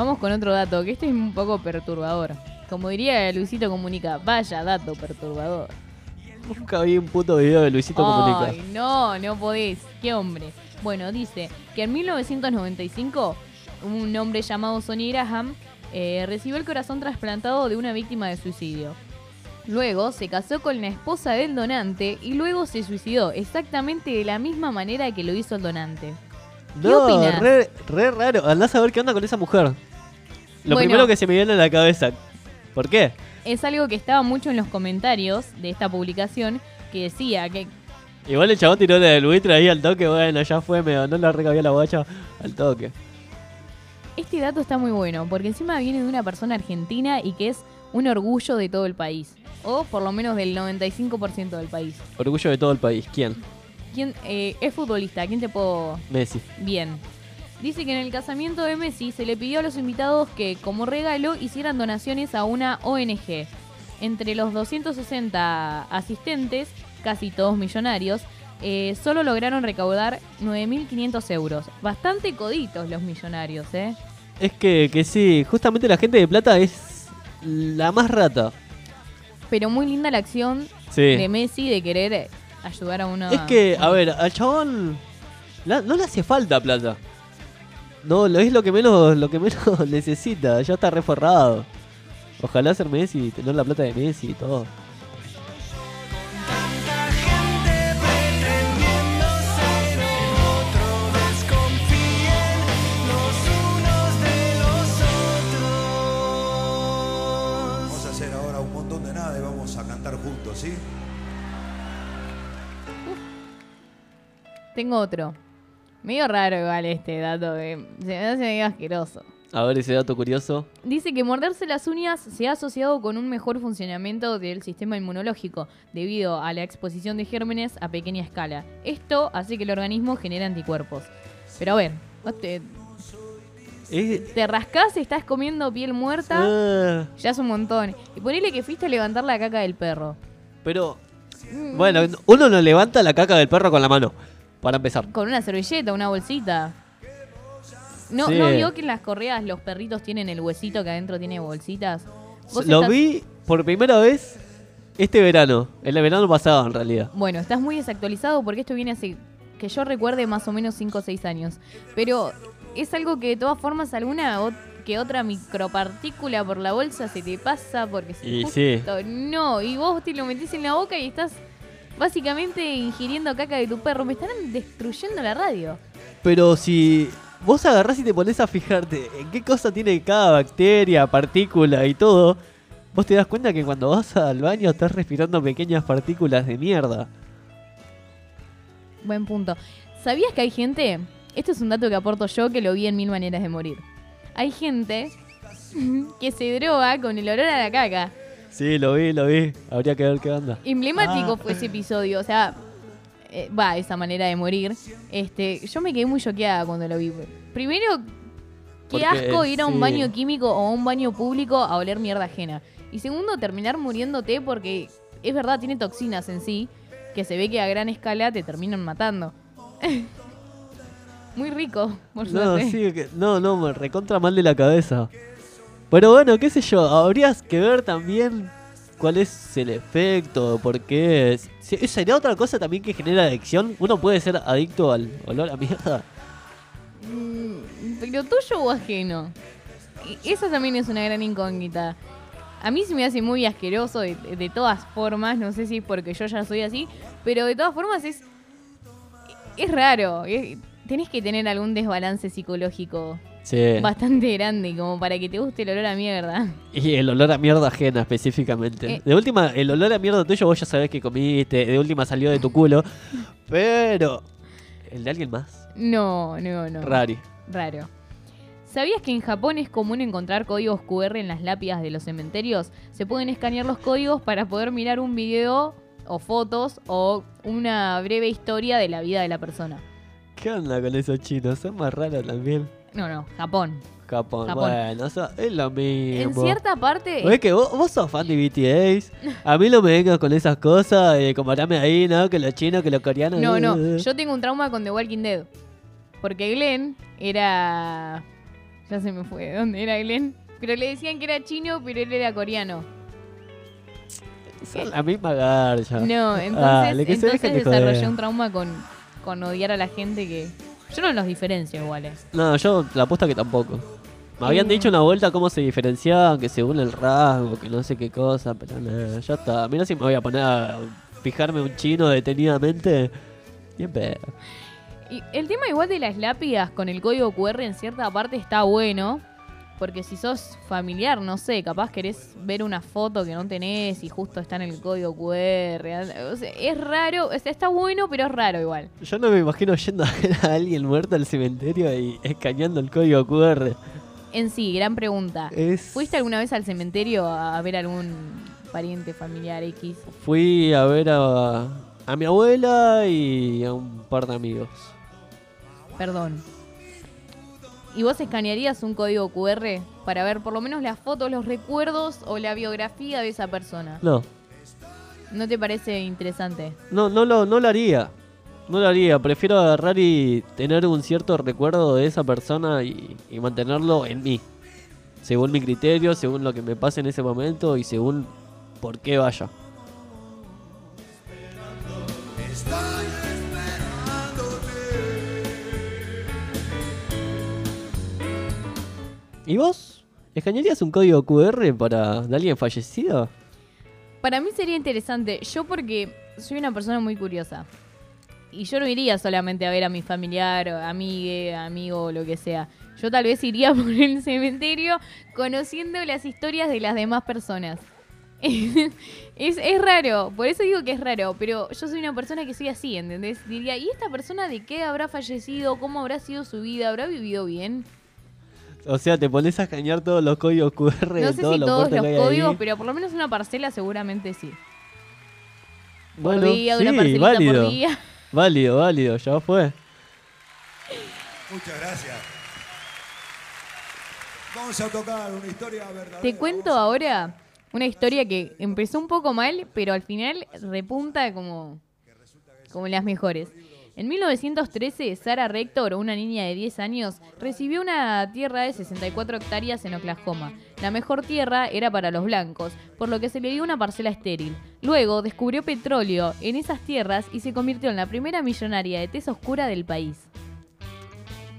Speaker 3: Vamos con otro dato, que este es un poco perturbador. Como diría Luisito Comunica, vaya dato perturbador.
Speaker 4: Nunca vi un puto video de Luisito Comunica.
Speaker 3: Ay, no, no podés. Qué hombre. Bueno, dice que en 1995 un hombre llamado Sonny Graham eh, recibió el corazón trasplantado de una víctima de suicidio. Luego se casó con la esposa del donante y luego se suicidó exactamente de la misma manera que lo hizo el donante. ¿Qué
Speaker 4: No,
Speaker 3: opinas?
Speaker 4: re, re raro. Andás a ver qué onda con esa mujer. Lo
Speaker 3: Bueno.
Speaker 4: primero que se me viene a la cabeza. ¿Por qué?
Speaker 3: Es algo que estaba mucho en los comentarios de esta publicación que decía que
Speaker 4: Igual el chabón tiró del buitre ahí al toque, bueno, ya fue, me no la recabía la guacha al toque.
Speaker 3: Este dato está muy bueno, porque encima viene de una persona argentina y que es un orgullo de todo el país. O por lo menos del 95% del país.
Speaker 4: Orgullo de todo el país. ¿Quién?
Speaker 3: ¿Quién eh, es futbolista? ¿Quién te puedo...?
Speaker 4: Messi.
Speaker 3: Bien. Dice que en el casamiento de Messi se le pidió a los invitados que, como regalo, hicieran donaciones a una ONG. Entre los 260 asistentes, casi todos millonarios, eh, solo lograron recaudar 9.500 euros. Bastante coditos los millonarios, ¿eh?
Speaker 4: Es que, que sí, justamente la gente de plata es la más rata.
Speaker 3: Pero muy linda la acción
Speaker 4: Sí.
Speaker 3: de Messi de querer ayudar a una.
Speaker 4: Es que, a ver, al chabón la- no le hace falta plata. No, lo es lo que menos, lo que menos necesita, ya está reforrado. Ojalá ser Messi, tener la plata de Messi y todo.
Speaker 11: pretendiendo ser otro. Desconfíen los unos de los otros.
Speaker 13: Vamos a hacer ahora un montón de nada y vamos a cantar juntos, ¿sí?
Speaker 3: Tengo otro. Medio raro igual este dato, que se me hace medio asqueroso.
Speaker 4: A ver ese dato curioso.
Speaker 3: Dice que morderse las uñas se ha asociado con un mejor funcionamiento del sistema inmunológico, debido a la exposición de gérmenes a pequeña escala. Esto hace que el organismo genere anticuerpos. Pero a ver, te,
Speaker 4: Es-
Speaker 3: te rascás, estás comiendo piel muerta,
Speaker 4: Ah,
Speaker 3: ya es un montón. Y ponele que fuiste a levantar la caca del perro.
Speaker 4: pero, bueno, uno no levanta la caca del perro con la mano. Para empezar.
Speaker 3: Con una servilleta, una bolsita. ¿No,
Speaker 4: Sí.
Speaker 3: ¿No vio que en las correas los perritos tienen el huesito que adentro tiene bolsitas? Vos
Speaker 4: Lo
Speaker 3: estás-
Speaker 4: vi por primera vez este verano. El verano pasado, en realidad.
Speaker 3: Bueno, estás muy desactualizado porque esto viene hace que yo recuerde más o menos 5 o 6 años. Pero es algo que de todas formas alguna que otra micropartícula por la bolsa se te pasa porque si
Speaker 4: Y sí.
Speaker 3: no, y vos te lo metés en la boca y estás básicamente ingiriendo caca de tu perro. Me están destruyendo la radio.
Speaker 4: Pero si vos agarrás y te pones a fijarte en qué cosa tiene cada bacteria, partícula y todo, vos te das cuenta que cuando vas al baño estás respirando pequeñas partículas de mierda.
Speaker 3: Buen punto. ¿Sabías que hay gente? Esto es un dato que aporto yo que lo vi en Mil Maneras de Morir. Hay gente que se droga con el olor a la caca.
Speaker 4: Sí, lo vi, lo vi. Habría que ver qué onda.
Speaker 3: Emblemático
Speaker 4: Ah.
Speaker 3: fue ese episodio, o sea, eh, va, esa manera de morir. Este, yo me quedé muy choqueada cuando lo vi. Primero, qué
Speaker 4: Porque,
Speaker 3: asco ir a un
Speaker 4: sí.
Speaker 3: baño químico o a un baño público a oler mierda ajena. Y segundo, terminar muriéndote porque es verdad, tiene toxinas en sí, que se ve que a gran escala te terminan matando. muy rico, por
Speaker 4: No,
Speaker 3: suerte.
Speaker 4: sí, que- no, no, me recontra mal de la cabeza. Pero bueno, qué sé yo, habrías que ver también cuál es el efecto, por qué. Si- ¿Sería otra cosa también que genera adicción? ¿Uno puede ser adicto al olor a mierda?
Speaker 3: Mm, ¿Pero tuyo o ajeno? Esa también es una gran incógnita. A mí se me hace muy asqueroso de, de todas formas, no sé si es porque yo ya soy así, pero de todas formas es es raro. es- tenés que tener algún desbalance psicológico
Speaker 4: Sí.
Speaker 3: bastante grande como para que te guste el olor a mierda.
Speaker 4: Y el olor a mierda ajena específicamente.
Speaker 3: Eh.
Speaker 4: De última, el olor a mierda tuyo vos ya sabés que comiste, de última salió de tu culo. Pero el de alguien más,
Speaker 3: No, no, no.
Speaker 4: rari.
Speaker 3: Raro. ¿Sabías que en Japón es común encontrar códigos QR en las lápidas de los cementerios? Se pueden escanear los códigos para poder mirar un video o fotos o una breve historia de la vida de la persona.
Speaker 4: ¿Qué onda con esos chinos? Son más raros también.
Speaker 3: No, no, Japón.
Speaker 4: Japón,
Speaker 3: Japón.
Speaker 4: bueno, eso es lo mismo.
Speaker 3: En cierta parte...
Speaker 4: Es que vos, vos sos fan de BTS. A mí no me vengas con esas cosas. Eh, comparame ahí, ¿no? Que los chinos, que los coreanos.
Speaker 3: No,
Speaker 4: eh,
Speaker 3: no,
Speaker 4: eh.
Speaker 3: yo tengo un trauma con The Walking Dead. Porque Glenn era... Ya se me fue, ¿de dónde era Glenn? Pero le decían que era chino, pero él era coreano.
Speaker 4: Son la misma garcha.
Speaker 3: No, entonces,
Speaker 4: se
Speaker 3: entonces
Speaker 4: de
Speaker 3: desarrollé un trauma con, con odiar a la gente que... Yo no los diferencio iguales.
Speaker 4: No, yo la apuesta que tampoco. Me habían dicho una vuelta cómo se diferenciaban, que según el rasgo, que no sé qué cosa, pero nada, ya está. Mira si me voy a poner a fijarme un chino detenidamente. Bien pedo.
Speaker 3: Y el tema igual de las lápidas con el código QR en cierta parte está bueno. Porque si sos familiar, no sé, capaz querés ver una foto que no tenés y justo está en el código QR. O sea, es raro, o sea, está bueno, pero es raro igual.
Speaker 4: Yo no me imagino yendo a ver a alguien muerto al cementerio y escaneando el código QR.
Speaker 3: En sí, gran pregunta.
Speaker 4: Es-
Speaker 3: ¿Fuiste alguna vez al cementerio a ver algún pariente familiar X?
Speaker 4: Fui a ver a, a mi abuela y a un par de amigos.
Speaker 3: Perdón. ¿Y vos escanearías un código QR para ver por lo menos las fotos, los recuerdos o la biografía de esa persona?
Speaker 4: No,
Speaker 3: ¿No te parece interesante?
Speaker 4: no, no lo, no lo haría. No lo haría. Prefiero agarrar y tener un cierto recuerdo de esa persona y, y mantenerlo en mí. Según mi criterio, según lo que me pase en ese momento y según por qué vaya. ¿Y vos? ¿Escanearías un código QR para alguien fallecido?
Speaker 3: Para mí sería interesante. Yo porque soy una persona muy curiosa. Y yo no iría solamente a ver a mi familiar, amigue, amigo lo que sea. Yo tal vez iría por el cementerio conociendo las historias de las demás personas. es, es raro, por eso digo que es raro, pero yo soy una persona que soy así, ¿entendés? Diría, ¿y esta persona de qué habrá fallecido? ¿Cómo habrá sido su vida? ¿Habrá vivido bien?
Speaker 4: O sea, te pones a escanear todos los códigos QR de
Speaker 3: No sé
Speaker 4: todos
Speaker 3: si
Speaker 4: los
Speaker 3: todos
Speaker 4: puertos
Speaker 3: los
Speaker 4: que hay ahí.
Speaker 3: códigos, pero por lo menos una parcela seguramente sí.
Speaker 4: Bueno,
Speaker 3: día, de una
Speaker 4: sí,
Speaker 3: parcelita por
Speaker 4: válido.
Speaker 3: día.
Speaker 4: Válido, válido, ya fue.
Speaker 13: Muchas gracias. Vamos a tocar una historia verdadera.
Speaker 3: Te cuento ahora una historia que empezó un poco mal, pero al final repunta como, como las mejores. En 1913, Sarah Rector, una niña de 10 años, recibió una tierra de 64 hectáreas en Oklahoma. La mejor tierra era para los blancos, por lo que se le dio una parcela estéril. Luego descubrió petróleo en esas tierras y se convirtió en la primera millonaria de tez oscura del país.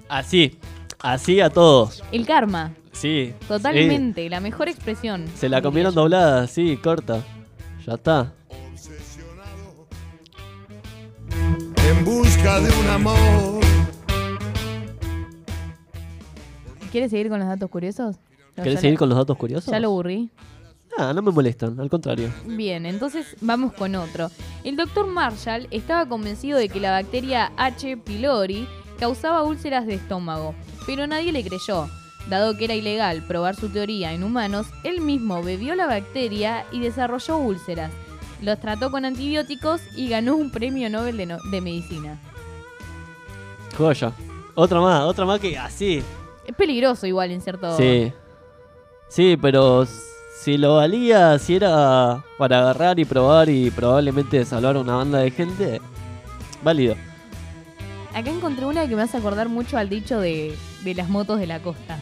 Speaker 4: Así, así a todos.
Speaker 3: El karma,
Speaker 4: Sí.
Speaker 3: totalmente, la mejor expresión.
Speaker 4: Se la comieron doblada, sí, corta. Ya está.
Speaker 12: En busca de un amor.
Speaker 3: ¿Quieres seguir con los datos curiosos? No,
Speaker 4: ¿Querés
Speaker 3: ya
Speaker 4: seguir
Speaker 3: lo-
Speaker 4: con los datos curiosos?
Speaker 3: Ya lo aburrí.
Speaker 4: Ah, no me molestan, al contrario.
Speaker 3: Bien, entonces vamos con otro. El doctor Marshall estaba convencido de que la bacteria H. pylori causaba úlceras de estómago, pero nadie le creyó. Dado que era ilegal probar su teoría en humanos, él mismo bebió la bacteria y desarrolló úlceras. Los trató con antibióticos y ganó un premio Nobel de, no- de medicina.
Speaker 4: Joya. Otra más, otra más que así.
Speaker 3: Es peligroso igual en cierto...
Speaker 4: Sí. Sí, pero si lo valía, si era para agarrar y probar y probablemente salvar a una banda de gente, válido.
Speaker 3: Acá encontré una que me hace acordar mucho al dicho de, de las motos de la costa.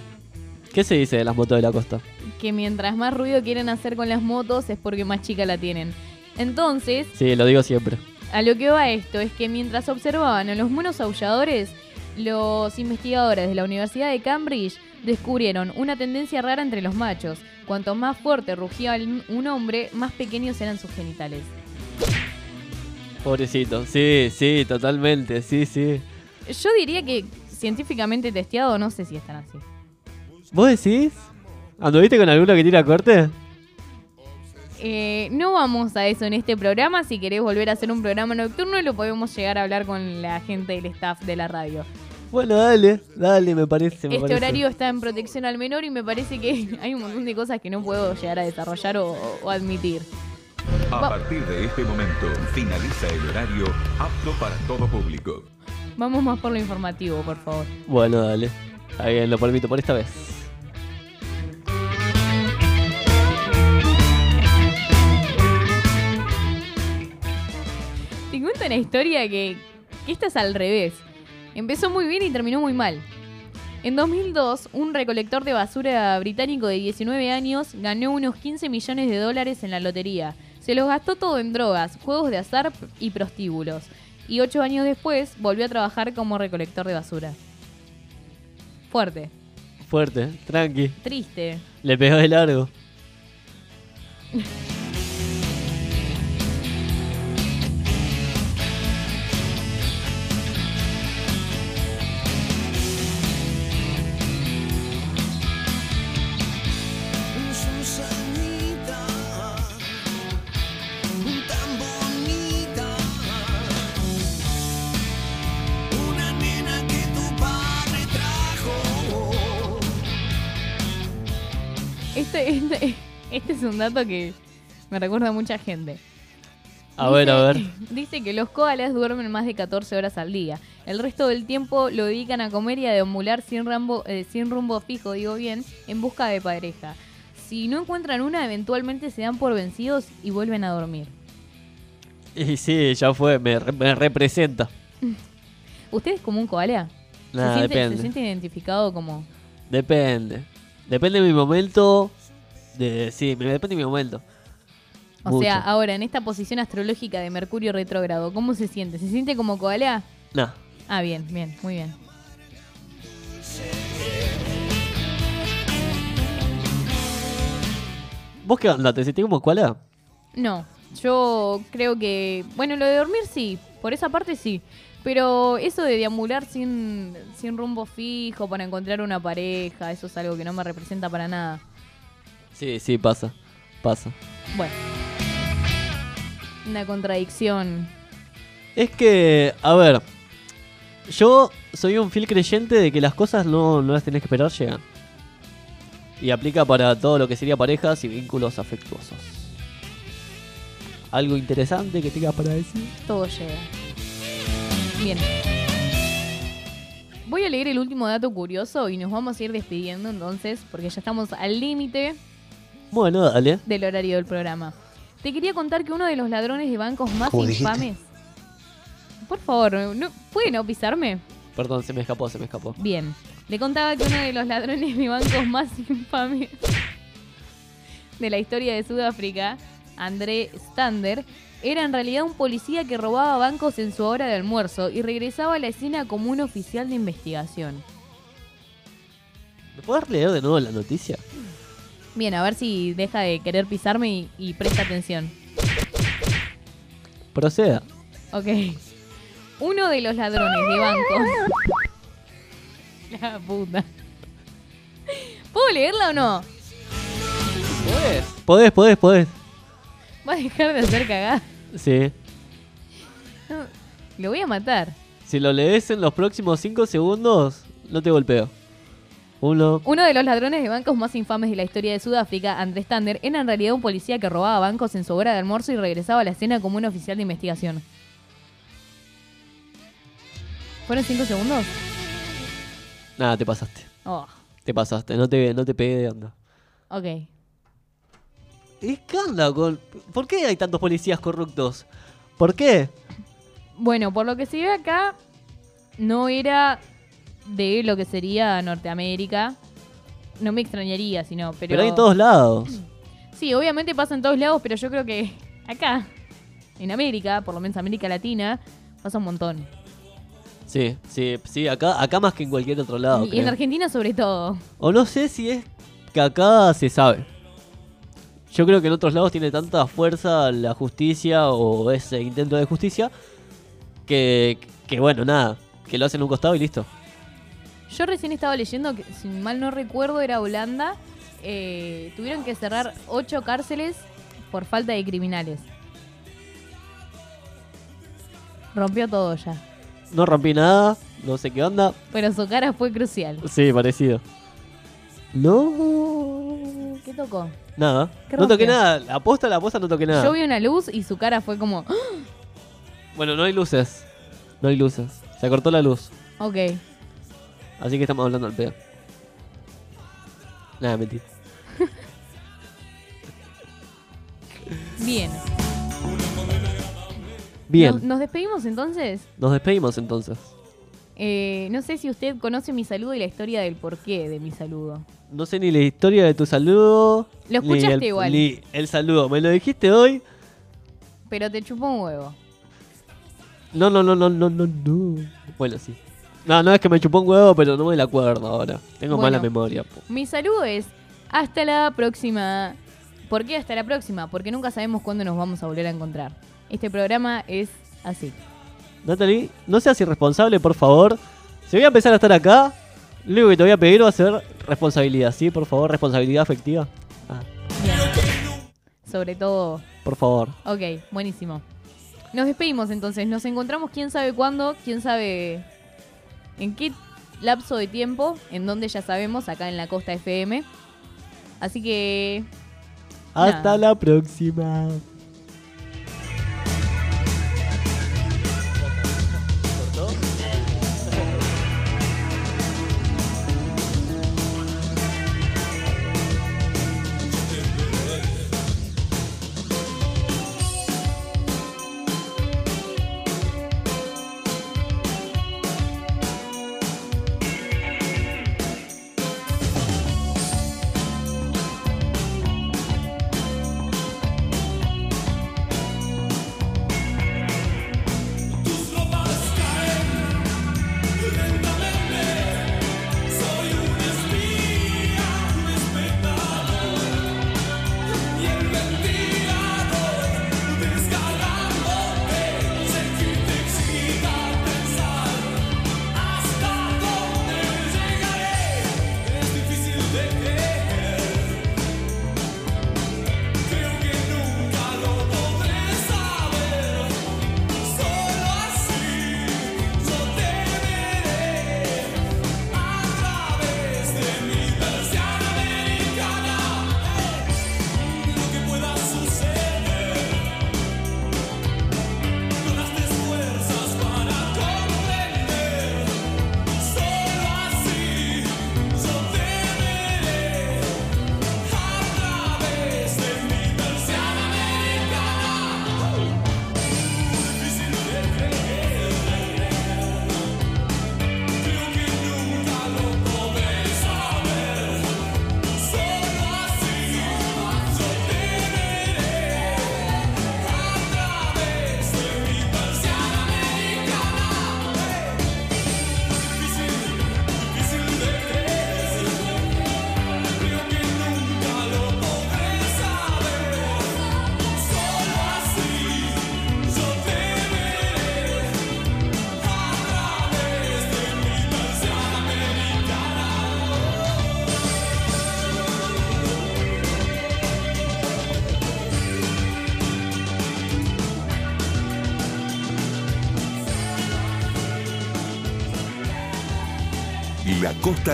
Speaker 4: ¿Qué se dice de las motos de la costa?
Speaker 3: que mientras más ruido quieren hacer con las motos es porque más chica la tienen. Entonces,
Speaker 4: Sí, lo digo siempre.
Speaker 3: a lo que va esto es que mientras observaban a los monos aulladores, los investigadores de la Universidad de Cambridge descubrieron una tendencia rara entre los machos. Cuanto más fuerte rugía un hombre, más pequeños eran sus genitales.
Speaker 4: Pobrecito. Sí, sí, totalmente. Sí, sí.
Speaker 3: Yo diría que científicamente testeado no sé si están así.
Speaker 4: ¿Vos decís? ¿Anduviste con alguno que tira corte?
Speaker 3: Eh, no vamos a eso en este programa. Si querés volver a hacer un programa nocturno, lo podemos llegar a hablar con la gente del staff de la radio.
Speaker 4: Bueno, dale, dale, me parece. Me
Speaker 3: Este
Speaker 4: parece.
Speaker 3: horario está en protección al menor y me parece que hay un montón de cosas que no puedo llegar a desarrollar o, o admitir.
Speaker 9: A partir de este momento, finaliza el horario apto para todo público.
Speaker 3: Vamos más por lo informativo, por favor.
Speaker 4: Bueno, dale. Bien, lo permito por esta vez.
Speaker 3: Te cuento una historia que, que esta es al revés. Empezó muy bien y terminó muy mal. En 2002, un recolector de basura británico de 19 años ganó unos 15 millones de dólares en la lotería. Se los gastó todo en drogas, juegos de azar y prostíbulos. Y ocho años después volvió a trabajar como recolector de basura. Fuerte,
Speaker 4: Fuerte, tranqui.
Speaker 3: triste.
Speaker 4: Le pegó de largo.
Speaker 3: es un dato que me recuerda a mucha gente.
Speaker 4: A ver, a ver.
Speaker 3: Dice que los koalas duermen más de 14 horas al día. El resto del tiempo lo dedican a comer y a deambular sin, rambo- eh, sin rumbo fijo, digo bien, en busca de pareja. Si no encuentran una, eventualmente se dan por vencidos y vuelven a dormir.
Speaker 4: Y sí, ya fue, me, re- me representa.
Speaker 3: ¿Usted es como un koala?
Speaker 4: Nah,
Speaker 3: ¿Se, siente,
Speaker 4: depende.
Speaker 3: ¿Se siente identificado como...?
Speaker 4: Depende. Depende de mi momento. De, sí, me depende de mi momento.
Speaker 3: O
Speaker 4: Mucho.
Speaker 3: sea, ahora, en esta posición astrológica de Mercurio retrógrado, ¿cómo se siente? ¿Se siente como koala?
Speaker 4: Nah.
Speaker 3: Ah, bien, bien, muy bien.
Speaker 4: ¿Vos qué onda? ¿Te sentís como escuela?
Speaker 3: No, yo creo que, bueno, lo de dormir sí, por esa parte sí, pero eso de deambular sin, sin rumbo fijo para encontrar una pareja, eso es algo que no me representa para nada.
Speaker 4: Sí, sí, pasa. Pasa.
Speaker 3: Bueno, una contradicción.
Speaker 4: Es que, a ver, yo soy un fiel creyente de que las cosas no, no las tenés que esperar, llegan. Y aplica para todo lo que sería parejas y vínculos afectuosos. ¿Algo interesante que tengas para decir?
Speaker 3: Todo llega. Bien. Voy a leer el último dato curioso y nos vamos a ir despidiendo entonces, porque ya estamos al límite
Speaker 4: Bueno, dale.
Speaker 3: del horario del programa. Te quería contar que uno de los ladrones de bancos más
Speaker 4: ¿Cómo dijiste?
Speaker 3: infames. Por favor, ¿no, ¿puede no pisarme?
Speaker 4: Perdón, se me escapó, se me escapó.
Speaker 3: Bien. Le contaba que uno de los ladrones de bancos más infames de la historia de Sudáfrica, André Stander, era en realidad un policía que robaba bancos en su hora de almuerzo y regresaba a la escena como un oficial de investigación.
Speaker 4: ¿Me puedes leer de nuevo la noticia?
Speaker 3: Bien, a ver si deja de querer pisarme y, y presta atención.
Speaker 4: Proceda.
Speaker 3: Ok. Uno de los ladrones de bancos. La puta. ¿Puedo leerla o no?
Speaker 4: ¿Podés? Podés, podés, podés.
Speaker 3: ¿Va a dejar de hacer cagada?
Speaker 4: Sí.
Speaker 3: No, Lo voy a matar.
Speaker 4: Si lo lees en los próximos 5 segundos, no te golpeo. Uno.
Speaker 3: Uno de los ladrones de bancos más infames de la historia de Sudáfrica, Andrés Stander, era en realidad un policía que robaba bancos en su hora de almuerzo y regresaba a la escena como un oficial de investigación. ¿Fueron cinco segundos?
Speaker 4: Nada, te pasaste.
Speaker 3: Oh,
Speaker 4: Te pasaste, no te, no te pegué de onda.
Speaker 3: ok.
Speaker 4: ¿Y qué onda con.? ¿Por qué hay tantos policías corruptos? ¿Por qué?
Speaker 3: Bueno, por lo que se ve acá, no era de lo que sería Norteamérica. No me extrañaría, sino, pero...
Speaker 4: Pero, hay en todos lados.
Speaker 3: Sí, obviamente pasa en todos lados, pero yo creo que acá, en América, por lo menos América Latina, pasa un montón.
Speaker 4: Sí, sí, sí, acá, acá más que en cualquier otro lado.
Speaker 3: y en. Argentina sobre todo.
Speaker 4: O no sé si es que acá se sabe. Yo creo que en otros lados tiene tanta fuerza la justicia o ese intento de justicia que, que bueno, nada, que lo hacen a un costado y listo.
Speaker 3: Yo recién estaba leyendo que, si mal no recuerdo, era Holanda. eh, tuvieron que cerrar ocho cárceles por falta de criminales. Rompió todo ya.
Speaker 4: No rompí nada, no sé qué onda.
Speaker 3: Pero su cara fue crucial.
Speaker 4: Sí, parecido. No.
Speaker 3: ¿Qué tocó?
Speaker 4: Nada.
Speaker 3: ¿Qué
Speaker 4: No toqué nada. La aposta, la aposta no toqué nada.
Speaker 3: Yo vi una luz y su cara fue como... ¡Ah!
Speaker 4: Bueno, no hay luces. No hay luces. Se cortó la luz.
Speaker 3: Ok.
Speaker 4: Así que estamos hablando al pedo. Nada, mentira.
Speaker 3: Bien.
Speaker 4: Bien.
Speaker 3: Nos, nos despedimos entonces.
Speaker 4: Nos despedimos entonces.
Speaker 3: Eh, no sé si usted conoce mi saludo y la historia del porqué de mi saludo.
Speaker 4: No sé ni la historia de tu saludo.
Speaker 3: Lo
Speaker 4: ni
Speaker 3: escuchaste
Speaker 4: el,
Speaker 3: igual.
Speaker 4: Ni el saludo. Me lo dijiste hoy.
Speaker 3: Pero te chupó un huevo.
Speaker 4: No, no, no, no, no, no, no. Bueno, sí. No, no es que me chupó un huevo, pero no me la acuerdo ahora. Tengo
Speaker 3: Bueno.
Speaker 4: mala memoria. po.
Speaker 3: Mi saludo es hasta la próxima. ¿Por qué hasta la próxima? Porque nunca sabemos cuándo nos vamos a volver a encontrar. Este programa es así.
Speaker 4: Natalie, no seas irresponsable, por favor. Si voy a empezar a estar acá, lo único que te voy a pedir va a ser responsabilidad, ¿sí? Por favor, responsabilidad afectiva. Ah,
Speaker 3: Sobre todo.
Speaker 4: por favor.
Speaker 3: Ok, buenísimo. Nos despedimos entonces. Nos encontramos quién sabe cuándo, quién sabe en qué lapso de tiempo, en donde ya sabemos, acá en la Costa FM. Así que
Speaker 4: Hasta
Speaker 3: Nada.
Speaker 4: la próxima.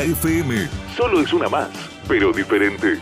Speaker 9: FM solo es una más, pero diferente.